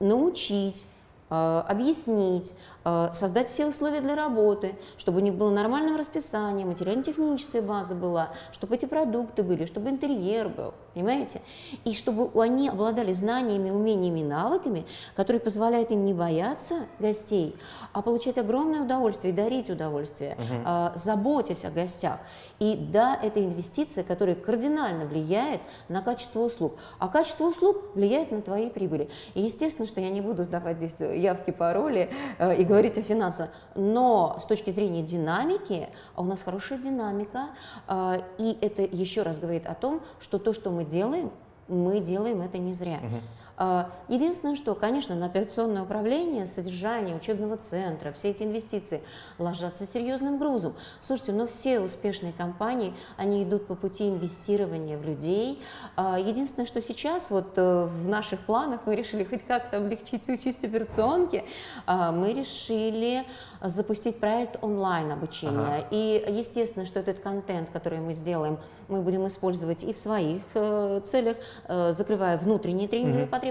научить, э, объяснить, создать все условия для работы, чтобы у них было нормальное расписание, материально-техническая база была, чтобы эти продукты были, чтобы интерьер был. понимаете? И чтобы они обладали знаниями, умениями, навыками, которые позволяют им не бояться гостей, а получать огромное удовольствие и дарить удовольствие, угу. э, заботясь о гостях. И да, это инвестиция, которая кардинально влияет на качество услуг. А качество услуг влияет на твои прибыли. И естественно, что я не буду сдавать здесь явки, пароли э, и говорить о финансах. Но с точки зрения динамики, а у нас хорошая динамика, э, и это еще раз говорит о том, что то, что мы делаем, мы делаем это не зря. Угу. А, единственное, что, конечно, на операционное управление, содержание учебного центра, все эти инвестиции ложатся серьезным грузом. Слушайте, но все успешные компании, они идут по пути инвестирования в людей. А, единственное, что сейчас вот э, в наших планах мы решили хоть как-то облегчить участь операционки, а, мы решили запустить проект онлайн обучения. Ага. И естественно, что этот контент, который мы сделаем, мы будем использовать и в своих э, целях, э, закрывая внутренние тренинговые угу. потребности.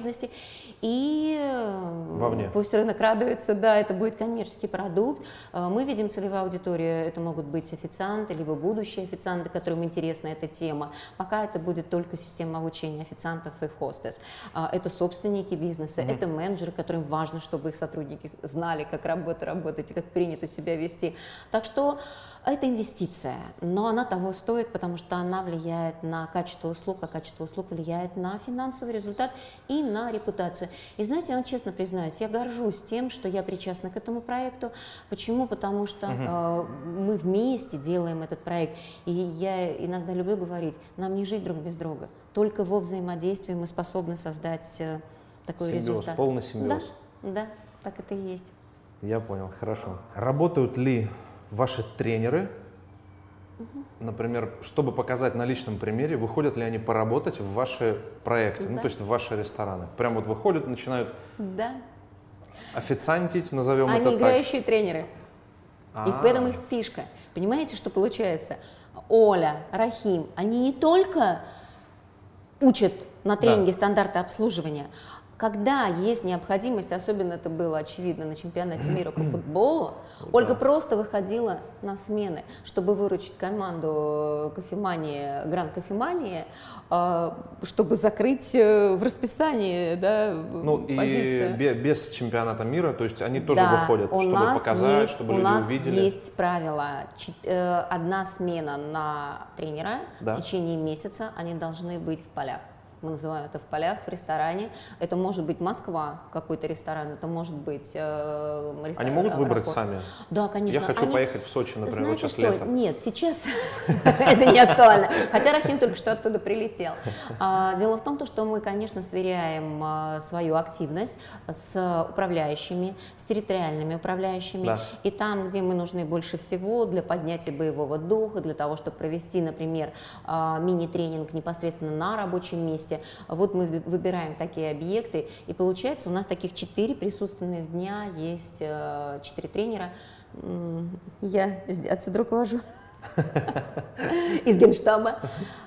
И э, Вовне. пусть рынок радуется, да, это будет коммерческий продукт. Э, мы видим целевая аудитория, это могут быть официанты, либо будущие официанты, которым интересна эта тема. Пока это будет только система обучения официантов и хостес. Э, это собственники бизнеса, угу. это менеджеры, которым важно, чтобы их сотрудники знали, как работать, работать и как принято себя вести. Так что это инвестиция, но она того стоит, потому что она влияет на качество услуг, а качество услуг влияет на финансовый результат и на репутацию. И знаете, я вам честно признаюсь, я горжусь тем, что я причастна к этому проекту. Почему? Потому что угу. э, мы вместе делаем этот проект. И я иногда люблю говорить, нам не жить друг без друга. Только во взаимодействии мы способны создать э, такой симбиоз, результат. Полный симбиоз. Да, да, так это и есть. Я понял, хорошо. Работают ли ваши тренеры, например, чтобы показать на личном примере, выходят ли они поработать в ваши проекты, ну, да. ну то есть в ваши рестораны? Прям вот выходят, начинают да. официантить, назовем они это так. Они играющие тренеры. А-а-а. И в этом их фишка. Понимаете, что получается? Оля, Рахим, они не только учат на тренинге да. стандарты обслуживания, когда есть необходимость, особенно это было очевидно на чемпионате мира по футболу, Ольга просто выходила на смены, чтобы выручить команду кофемании, Гранд Кофемании, а, чтобы закрыть э, в расписании да, ну, позицию. и без чемпионата мира, то есть они тоже да, выходят, у чтобы нас показать, есть, чтобы у люди нас увидели. есть правило, э, одна смена на тренера да. в течение месяца, они должны быть в полях мы называем это в полях, в ресторане. Это может быть Москва, какой-то ресторан, это может быть э, ресторан. Они могут выбрать сами? Да, конечно. Я хочу Они... поехать в Сочи, например, Знаете вот сейчас что? лето. Нет, сейчас [LAUGHS] это не актуально. Хотя Рахим только что оттуда прилетел. А, дело в том, что мы, конечно, сверяем а, свою активность с управляющими, с территориальными управляющими. И там, где мы нужны больше всего для поднятия боевого духа, для того, чтобы провести, например, а, мини-тренинг непосредственно на рабочем месте, месте. Вот мы выбираем такие объекты, и получается у нас таких четыре присутственных дня, есть э, четыре тренера. Я отсюда руковожу [LAUGHS] из генштаба.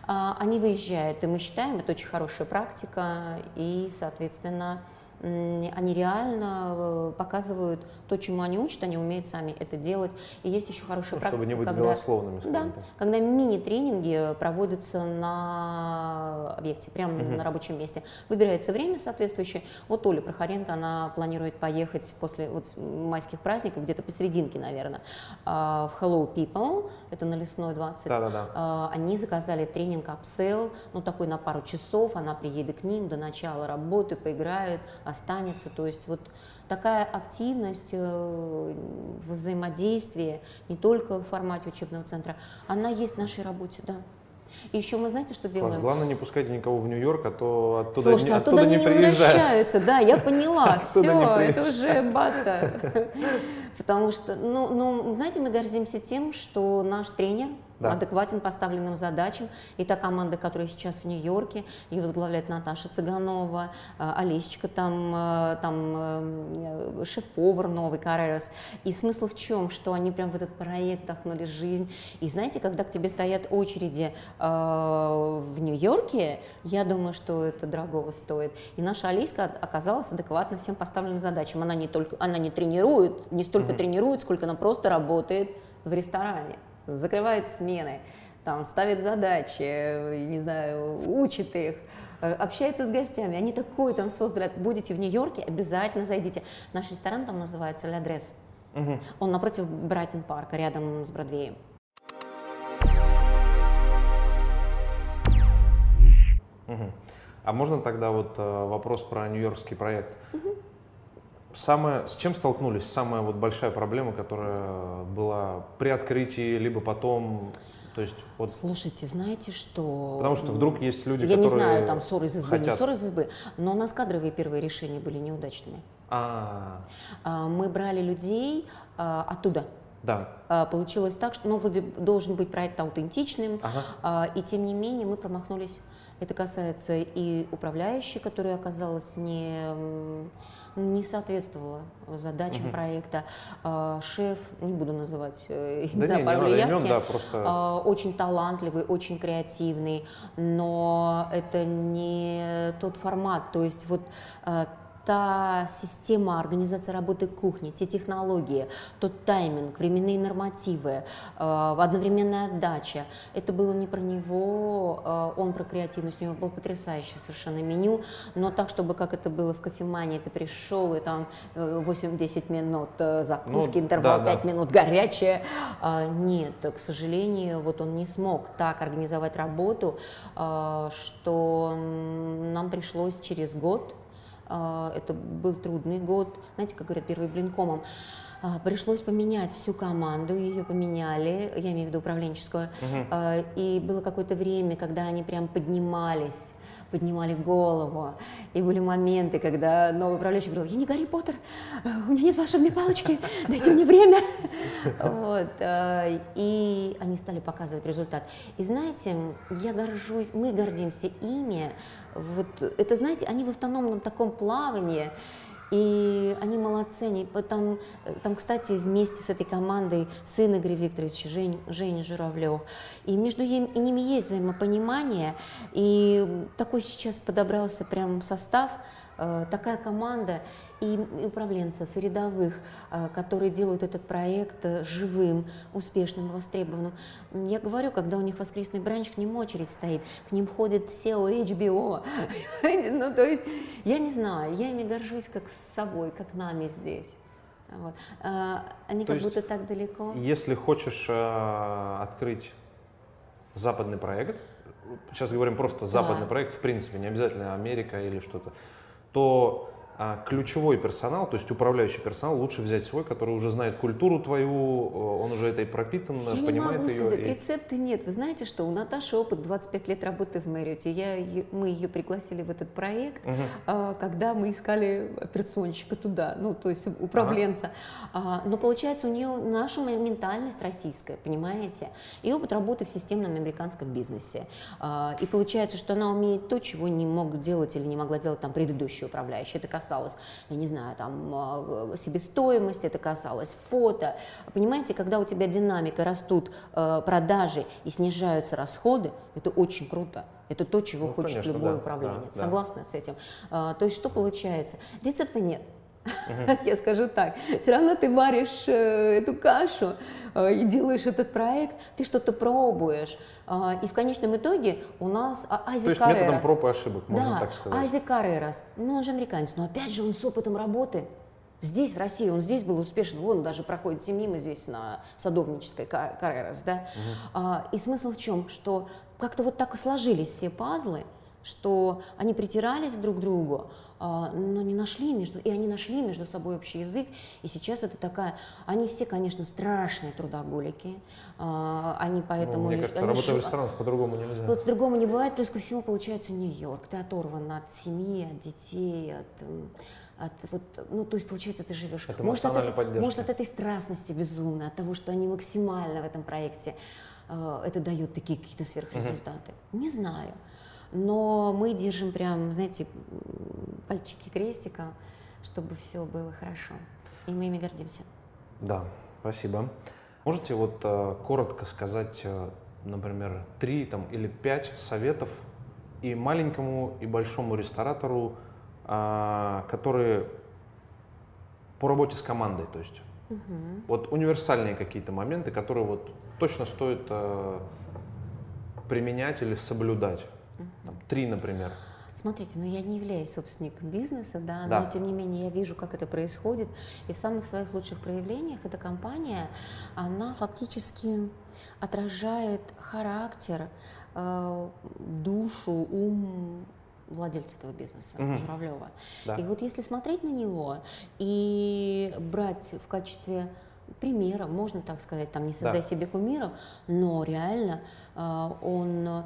А, они выезжают, и мы считаем, это очень хорошая практика, и, соответственно, они реально э, показывают то, чему они учат, они умеют сами это делать. И есть еще хорошая ну, практика, чтобы не быть когда, голословными, да, когда мини-тренинги проводятся на объекте, прямо угу. на рабочем месте. Выбирается время соответствующее. Вот Оля Прохоренко, она планирует поехать после вот, майских праздников, где-то посерединке, наверное, а, в Hello People, это на Лесной 20. Да, да, да. Они заказали тренинг Upsell, ну такой на пару часов, она приедет к ним до начала работы, поиграет, останется. То есть вот такая активность э, во взаимодействии, не только в формате учебного центра, она есть в нашей работе, да. И еще мы знаете, что делаем? Класс. Главное, не пускайте никого в Нью-Йорк, а то оттуда, Слушайте, не, оттуда, оттуда не, не возвращаются. Да, я поняла, [LAUGHS] все, это уже баста. Потому что, ну, ну, знаете, мы гордимся тем, что наш тренер, да. адекватен поставленным задачам. И та команда, которая сейчас в Нью-Йорке, ее возглавляет Наташа Цыганова, э, Олесечка там, э, там э, шеф-повар новый, Карерас. И смысл в чем? Что они прям в этот проект вдохнули жизнь. И знаете, когда к тебе стоят очереди в Нью-Йорке, я думаю, что это дорогого стоит. И наша Алиска оказалась адекватна всем поставленным задачам. Она не только, она не тренирует, не столько mm-hmm. тренирует, сколько она просто работает в ресторане закрывает смены. там ставит задачи, не знаю, учит их, э, общается с гостями. Они такой там создали. Будете в Нью-Йорке, обязательно зайдите. Наш ресторан там называется «Ля Дресс». Угу. Он напротив Брайтон парка, рядом с Бродвеем. Угу. А можно тогда вот э, вопрос про нью-йоркский проект? Угу. Самое, с чем столкнулись? Самая вот большая проблема, которая была при открытии, либо потом то есть, вот... Слушайте, знаете что? Потому что вдруг есть люди, Я которые не знаю, там ссоры из избы, хотят... не ссоры из избы, но у нас кадровые первые решения были неудачными. А, а Мы брали людей а, оттуда. Да. А, получилось так, что, ну, вроде должен быть проект аутентичным, ага. и тем не менее мы промахнулись. Это касается и управляющей, которая оказалась не не соответствовала задачам угу. проекта. А, шеф, не буду называть э, имена да не, по не имен, да, просто... а, очень талантливый, очень креативный, но это не тот формат. То есть вот а, та система организации работы кухни, те технологии, тот тайминг, временные нормативы, э, одновременная отдача. Это было не про него, э, он про креативность, у него было потрясающее совершенно меню, но так, чтобы как это было в кофемании, ты пришел и там 8-10 э, минут закуски, ну, интервал да, 5 да. минут горячее. Нет, к сожалению, вот он не смог так организовать работу, что нам пришлось через год а, это был трудный год, знаете, как говорят, первый блин комом. А, пришлось поменять всю команду, ее поменяли, я имею в виду управленческую. Uh-huh. И было какое-то время, когда они прям поднимались поднимали голову. И были моменты, когда новый управляющий говорил, я не Гарри Поттер, у меня нет волшебной палочки, [LAUGHS] дайте мне время. Вот. Э, и они стали показывать результат. И знаете, я горжусь, мы гордимся ими. Вот это, знаете, они в автономном таком плавании, и они молодцы, они там, там, кстати, вместе с этой командой сын Игоря Викторовича, Жень, Женя Журавлев. И между ними есть взаимопонимание. И такой сейчас подобрался прям состав, Э, такая команда и управленцев, и рядовых, э, которые делают этот проект э, живым, успешным, востребованным. Я говорю, когда у них воскресный бранч, к ним очередь стоит, к ним ходит SEO [LAUGHS] HBO. ну, то есть, я не знаю, я ими горжусь как с собой, как нами здесь. Вот. Они То как будто так далеко. Если хочешь э, открыть западный проект, сейчас говорим просто западный да. проект, в принципе, не обязательно Америка или что-то, то а ключевой персонал, то есть управляющий персонал, лучше взять свой, который уже знает культуру твою, он уже этой пропитан, я понимает не могу ее. Сказать, и... Рецепта нет. Вы знаете, что у Наташи опыт 25 лет работы в Мэриоте. Я, мы ее пригласили в этот проект, угу. когда мы искали операционщика туда, ну, то есть управленца. Ага. Но получается, у нее наша ментальность российская, понимаете? И опыт работы в системном американском бизнесе. А, и получается, что она умеет то, чего не мог делать или не могла делать там предыдущий управляющий. Это касалось, я не знаю, там, а, себестоимости, это касалось фото. Понимаете, когда у тебя динамика, растут э, продажи и снижаются расходы, это очень круто. Это то, чего ну, хочет конечно, любой да, управленец. Да, Согласна да. с этим? А, то есть что получается? Рецепта нет. Uh-huh. [LAUGHS] Я скажу так, все равно ты варишь э, эту кашу э, и делаешь этот проект, ты что-то пробуешь. Э, и в конечном итоге у нас а, Айзек То есть методом проб и ошибок, можно да, так сказать. Айзек Каррерас, ну он же американец, но опять же он с опытом работы. Здесь, в России, он здесь был успешен, вон даже проходит мимо здесь на Садовнической Каррерас, да. Uh-huh. А, и смысл в чем? Что как-то вот так и сложились все пазлы, что они притирались друг к другу, а, но не нашли между, и они нашли между собой общий язык, и сейчас это такая, они все, конечно, страшные трудоголики, а, они поэтому... Ну, мне кажется, они работа в ресторанах по-другому нельзя. По-другому не бывает, плюс ко всему получается Нью-Йорк, ты оторван от семьи, от детей, от от вот, ну, то есть, получается, ты живешь. Это может, от, этой, может, от этой страстности безумной, от того, что они максимально в этом проекте, э, это дает такие какие-то сверхрезультаты. Угу. Не знаю. Но мы держим прям, знаете, пальчики крестиком, чтобы все было хорошо. И мы ими гордимся. Да, спасибо. Можете вот э, коротко сказать, э, например, три там, или пять советов и маленькому, и большому ресторатору, э, которые по работе с командой, то есть угу. вот универсальные какие-то моменты, которые вот точно стоит э, применять или соблюдать? Три, например. Смотрите, ну я не являюсь собственником бизнеса, да, Да. но тем не менее я вижу, как это происходит, и в самых своих лучших проявлениях эта компания, она фактически отражает характер, э, душу, ум владельца этого бизнеса, Мгм. Журавлева. Да. И вот если смотреть на него и брать в качестве примера, можно так сказать, там не создай Да. себе кумиров, но реально э, он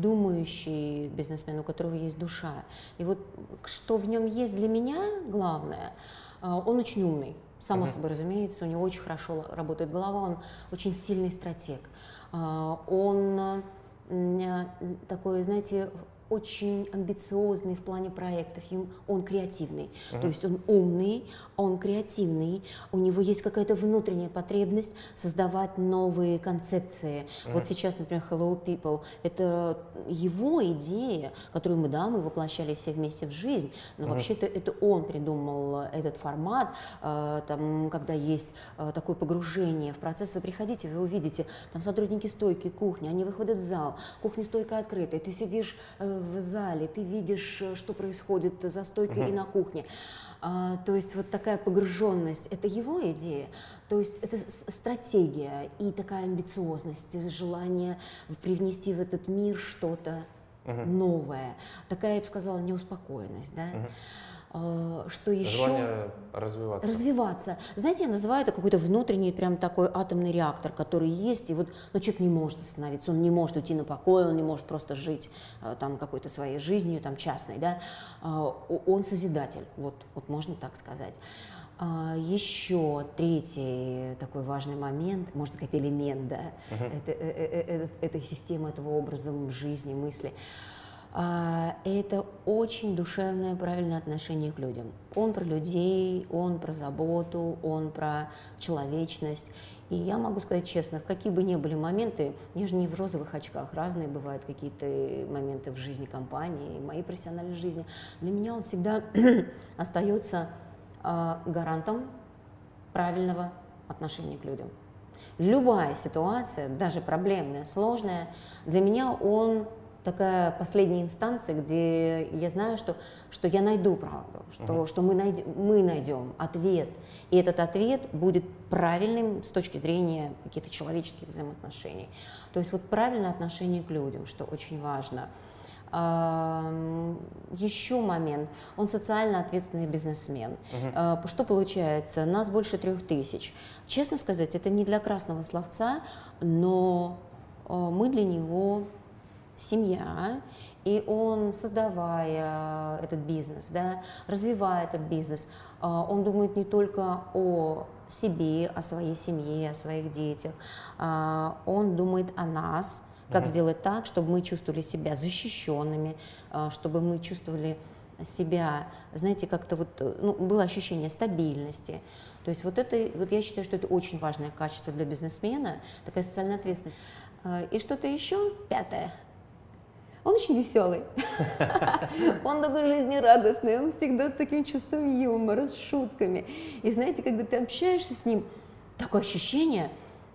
думающий бизнесмен, у которого есть душа. И вот что в нем есть для меня главное, э, он очень умный. Само Мгм. собой разумеется, у него очень хорошо работает голова, он очень сильный стратег. А, Он такой, знаете, очень амбициозный в плане проектов, он креативный, то есть он умный, он креативный, у него есть какая-то внутренняя потребность создавать новые концепции. Вот сейчас, например, Hello People, это его идея, которую мы, да, мы воплощали все вместе в жизнь, но вообще-то это он придумал этот формат, э, там, когда есть э, такое погружение в процесс, вы приходите, вы увидите, там сотрудники стойки, кухни, они выходят в зал, кухня стойка открытая, ты сидишь э, в зале, ты видишь, э, что происходит за стойкой и на кухне. А, то есть вот такая погруженность, это его идея, то есть это стратегия и такая амбициозность, желание привнести в этот мир что-то новое. Такая, я бы сказала, неуспокоенность, да. А, Что еще? Желание развиваться. Развиваться. Знаете, я называю это какой-то внутренний прям такой атомный реактор, который есть, и вот ну, человек не может остановиться, он не может уйти на покой, он не может просто жить э, там какой-то своей жизнью, там частной, да, А, он созидатель, вот, вот можно так сказать. А, Еще третий такой важный момент, можно сказать, элемент, да, это, э, э, э, этой системы, этого образа жизни, мысли. А, Это очень душевное, правильное отношение к людям. Он про людей, он про заботу, он про человечность. И я могу сказать честно, какие бы ни были моменты, я же не в розовых очках, разные бывают какие-то моменты в жизни компании, в моей профессиональной жизни. Для меня он всегда [CLEARS THROAT] остается а, гарантом правильного отношения к людям. Любая ситуация, даже проблемная, сложная, для меня он такая последняя инстанция, где я знаю, что, что я найду правду, что, что мы, найдем, мы найдем ответ. И этот ответ будет правильным с точки зрения каких-то человеческих взаимоотношений. То есть вот правильное отношение к людям, что очень важно. Еще момент. Он социально ответственный бизнесмен. А, Что получается? Нас больше трех тысяч. Честно сказать, это не для красного словца, но а, мы для него семья, и он, создавая этот бизнес, да, развивая этот бизнес, а, он думает не только о себе, о своей семье, о своих детях, а, он думает о нас, как сделать так, чтобы мы чувствовали себя защищенными, а, чтобы мы чувствовали себя, знаете, как-то вот, э, ну, было ощущение стабильности. То есть вот это, вот я считаю, что это очень важное качество для бизнесмена, такая социальная ответственность. И что-то еще, пятое, он очень веселый. [LAUGHS] Он такой жизнерадостный, он всегда с таким чувством юмора, с шутками. И знаете, когда ты общаешься с ним, такое ощущение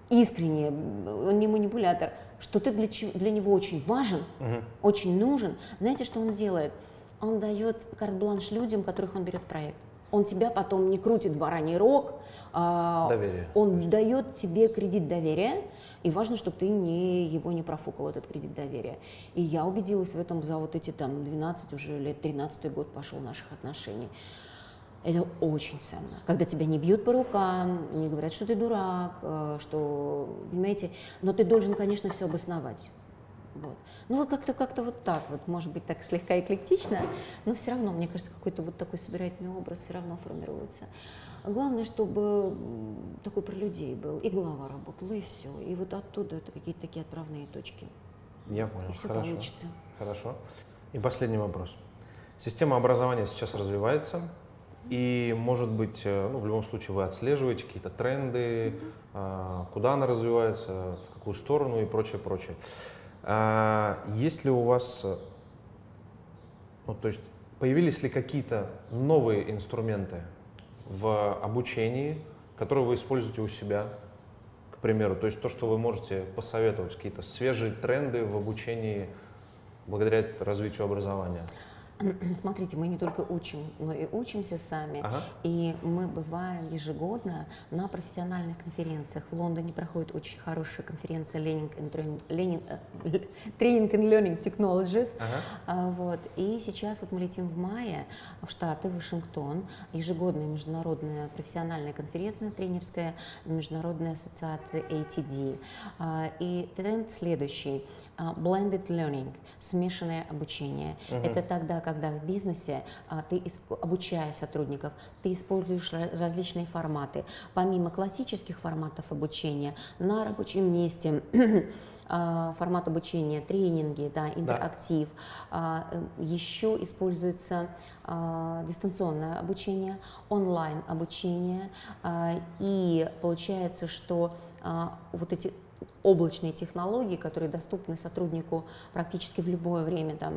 искреннее, он не манипулятор, что ты для, для него очень важен, очень нужен. Знаете, что он делает? Он дает карт-бланш людям, которых он берет в проект. Он тебя потом не крутит в бараний рог, а Доверие. он дает тебе кредит доверия, и важно, чтобы ты не, его не профукал, этот кредит доверия. И я убедилась в этом за вот эти там 12, уже лет 13 год пошел наших отношений. Это очень ценно. Когда тебя не бьют по рукам, не говорят, что ты дурак, э, что, понимаете, но ты должен, конечно, все обосновать. Вот. Ну, как-то как вот так, вот, может быть, так слегка эклектично, но все равно, мне кажется, какой-то вот такой собирательный образ все равно формируется. Главное, чтобы такой про людей был, и голова работала, и все. И вот оттуда это какие-то такие отправные точки. Я понял. И все Хорошо. получится. Хорошо. И последний вопрос. Система образования сейчас развивается, и, может быть, э, ну, в любом случае вы отслеживаете какие-то тренды, а, куда она развивается, в какую сторону и прочее, прочее. А, Есть ли у вас, э, ну, то есть, появились ли какие-то новые инструменты в обучении, которые вы используете у себя? К примеру, то есть то, что вы можете посоветовать, какие-то свежие тренды в обучении благодаря развитию образования? [CLEARS THROAT] Смотрите, мы не только учим, но и учимся сами. Ага. И мы бываем ежегодно на профессиональных конференциях. В Лондоне проходит очень хорошая конференция Learning and, Training, [LAUGHS] Training and Learning Technologies. Ага. А, вот. И сейчас вот мы летим в мае в Штаты, в Вашингтон. Ежегодная международная профессиональная конференция тренерская, Международная ассоциация ATD. А, и тренд следующий. А, blended learning, смешанное обучение. Угу. Это тогда, когда в бизнесе а, ты, обучая сотрудников, ты используешь различные форматы. Помимо классических форматов обучения, на рабочем месте [CLEARS THROAT] а, формат обучения, тренинги, да, интерактив. Да. Еще используется дистанционное обучение, онлайн обучение. И получается, что вот эти облачные технологии, которые доступны сотруднику практически в любое время там,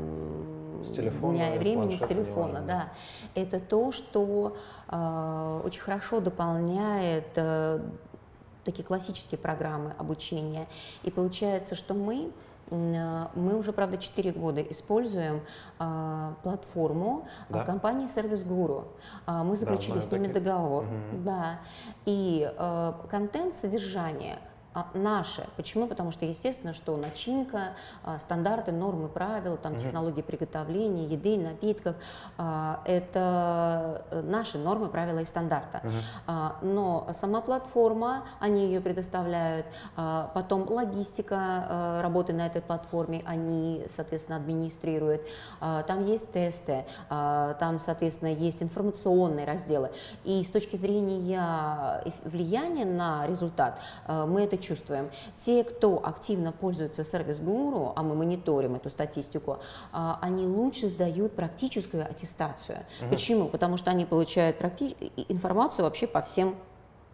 с телефона, дня и времени, с телефона. Да. Это то, что э, очень хорошо дополняет э, такие классические программы обучения. И получается, что мы э, мы уже, правда, 4 года используем э, платформу да? компании Service Guru. Э, мы заключили да, с ними такие. договор. Угу. Да. И э, контент, содержание – а, наше. Почему? Потому что, естественно, что начинка, а, стандарты, нормы, правила, там, угу. технологии приготовления, еды, напитков а, – это э, наши нормы, правила и стандарта. Угу. Но сама платформа, они ее предоставляют, потом логистика э, работы на этой платформе, они, соответственно, администрируют. Там есть тесты, там, соответственно, есть информационные разделы. И с точки зрения влияния на результат, э, мы это чувствуем. Те, кто активно пользуется сервис-гуру, а мы мониторим эту статистику, а, они лучше сдают практическую аттестацию. Угу. Почему? Потому что они получают практи- информацию вообще по всем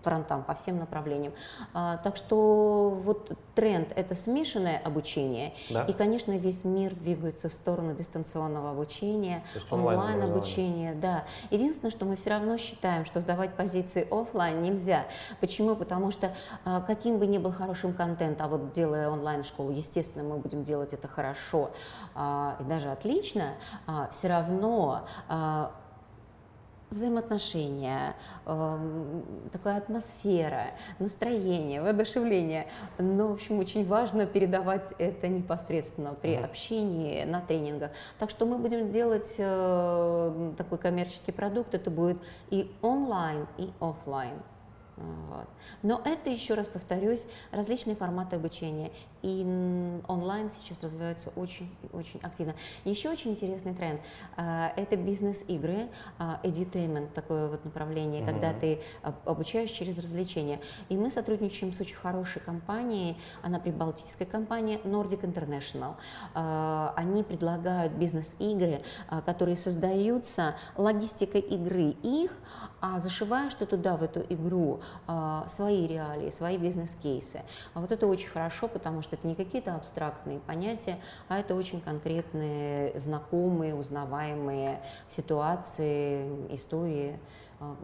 фронтам, по всем направлениям. А, так что вот тренд – это смешанное обучение. Да. И, конечно, весь мир двигается в сторону дистанционного обучения, онлайн-обучения. Да. Единственное, что мы все равно считаем, что сдавать позиции офлайн нельзя. Почему? Потому что а, каким бы ни был хорошим контент, а вот делая онлайн-школу, естественно, мы будем делать это хорошо а, и даже отлично, а, все равно а, взаимоотношения, э, такая атмосфера, настроение, воодушевление. Но, в общем, очень важно передавать это непосредственно при mm-hmm. общении на тренингах. Так что мы будем делать э, такой коммерческий продукт. Это будет и онлайн, и офлайн. Вот. Но это, еще раз повторюсь, различные форматы обучения. И онлайн сейчас развиваются очень, очень активно. Еще очень интересный тренд а, – это бизнес-игры, а, edutainment, такое вот направление, угу. когда ты обучаешь через развлечения. И мы сотрудничаем с очень хорошей компанией, она прибалтийская компания Nordic International. А, они предлагают бизнес-игры, которые создаются логистикой игры их, а зашиваешь ты туда, в эту игру, а, свои реалии, свои бизнес-кейсы. А вот это очень хорошо, потому что это не какие-то абстрактные понятия, а это очень конкретные, знакомые, узнаваемые ситуации, истории а,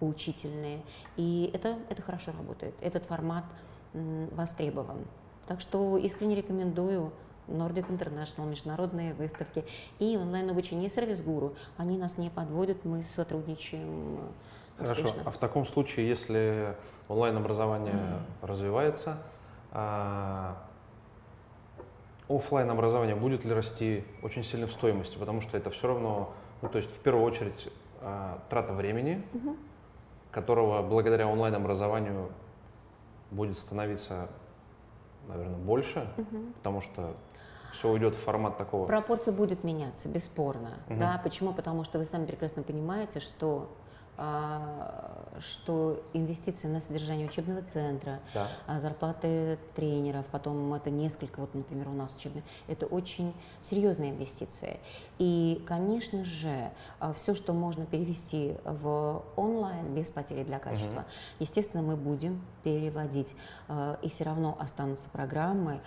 поучительные. И это, это хорошо работает. Этот формат востребован. Так что искренне рекомендую Nordic International, международные выставки и онлайн-обучение, и сервис-гуру. Они нас не подводят, мы сотрудничаем э, Хорошо. Успешно. А в таком случае, если онлайн-образование mm. развивается, а офлайн образование будет ли расти очень сильно в стоимости, потому что это все равно, ну, то есть в первую очередь а, трата времени, угу. которого благодаря онлайн образованию будет становиться, наверное, больше, угу. потому что все уйдет в формат такого? Пропорция будет меняться, бесспорно. Угу. Да? Почему? Потому что вы сами прекрасно понимаете, что что инвестиции на содержание учебного центра, да. А, зарплаты тренеров, потом это несколько, вот, например, у нас учебные, это очень серьезные инвестиции. И, конечно же, а, все, что можно перевести в онлайн без потери для качества, угу. естественно, мы будем переводить. И все равно останутся программы,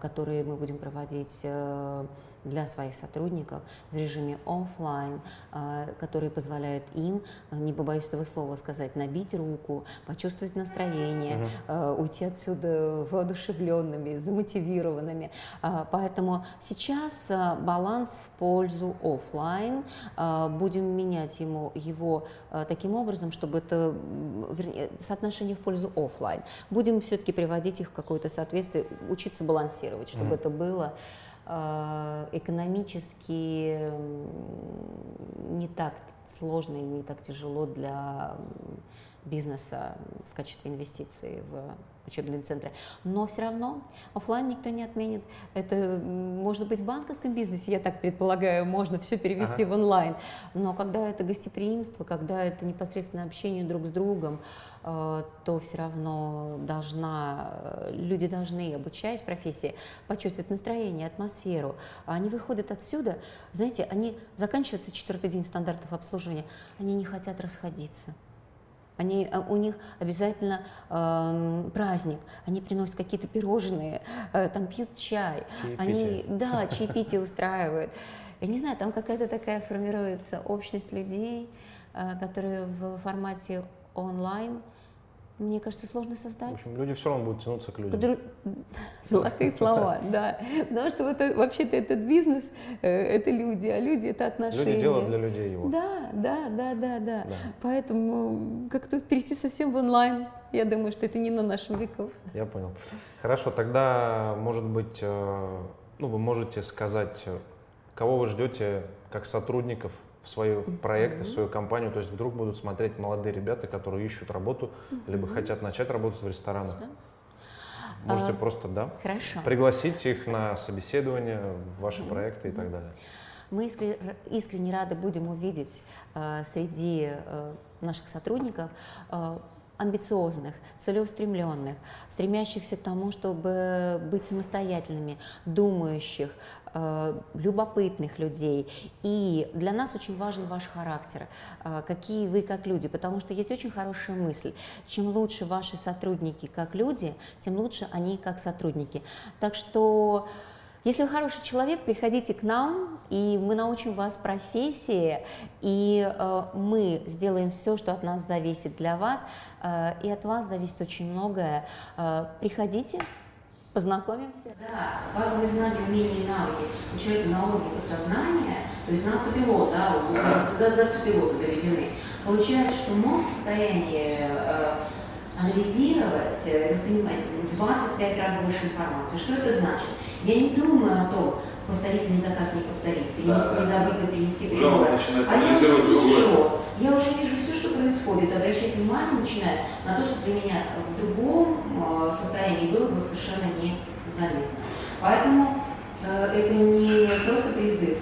которые мы будем проводить э, для своих сотрудников в режиме офлайн, а, которые позволяют им, не побоюсь этого слова сказать, набить руку, почувствовать настроение, угу. уйти отсюда воодушевленными, замотивированными. Поэтому сейчас баланс в пользу офлайн. Будем менять ему его таким образом, чтобы это вернее, соотношение в пользу офлайн. Будем все-таки приводить их в какое-то соответствие, учиться балансировать, чтобы mm. это было экономически не так сложно и не так тяжело для бизнеса в качестве инвестиций в учебные центры. Но все равно офлайн никто не отменит. Это может быть в банковском бизнесе, я так предполагаю, можно все перевести ага. в онлайн. Но когда это гостеприимство, когда это непосредственное общение друг с другом, э, то все равно должна, э, люди должны, обучаясь профессии, почувствовать настроение, атмосферу. Они выходят отсюда, знаете, они заканчиваются четвертый день стандартов обслуживания, они не хотят расходиться. Они, э, у них обязательно э, праздник, они приносят какие-то пирожные, э, там пьют чай, чаепитие. они, да, чаепитие устраивают. Я не знаю, там какая-то такая формируется общность людей, э, которые в формате онлайн мне кажется, сложно создать. В общем, люди все равно будут тянуться к людям. Подруг... [LAUGHS] Золотые слова, [LAUGHS] да. Потому что вот вообще-то этот бизнес, э, это люди, а люди это отношения. Люди делают для людей его. Да, да, да, да, да. Поэтому как-то перейти совсем в онлайн, я думаю, что это не на нашем веку. Я понял. Хорошо, тогда, может быть, э, ну, вы можете сказать, кого вы ждете как сотрудников в свои проекты, в свою компанию. То есть вдруг будут смотреть молодые ребята, которые ищут работу, либо хотят начать работать в ресторанах. Можете а, просто, да, Хорошо. пригласить их на собеседование в ваши проекты и так далее. Мы искренне, искренне рады будем увидеть э, среди э, наших сотрудников э, амбициозных, целеустремленных, стремящихся к тому, чтобы быть самостоятельными, думающих, любопытных людей. И для нас очень важен ваш характер, э, какие вы как люди, потому что есть очень хорошая мысль. Чем лучше ваши сотрудники как люди, тем лучше они как сотрудники. Так что если вы хороший человек, приходите к нам, и мы научим вас профессии, и э, мы сделаем все, что от нас зависит для вас, э, и от вас зависит очень многое. Э, приходите, познакомимся. Да, базовые знания, умения и навыки у человека на уровне подсознания, то есть на автопилот, да, вот, да, до автопилота доведены. Получается, что мозг в состоянии э, анализировать, э, воспринимать 25 раз больше информации. Что это значит? Я не думаю о том, повторить мне заказ, не повторить, принести, да, не забыть, не принести прибор. А я уже вижу, я уже вижу все, что происходит, обращать внимание начинаю на то, что для меня в другом э, состоянии было бы совершенно незаметно. Поэтому э, это не просто призыв.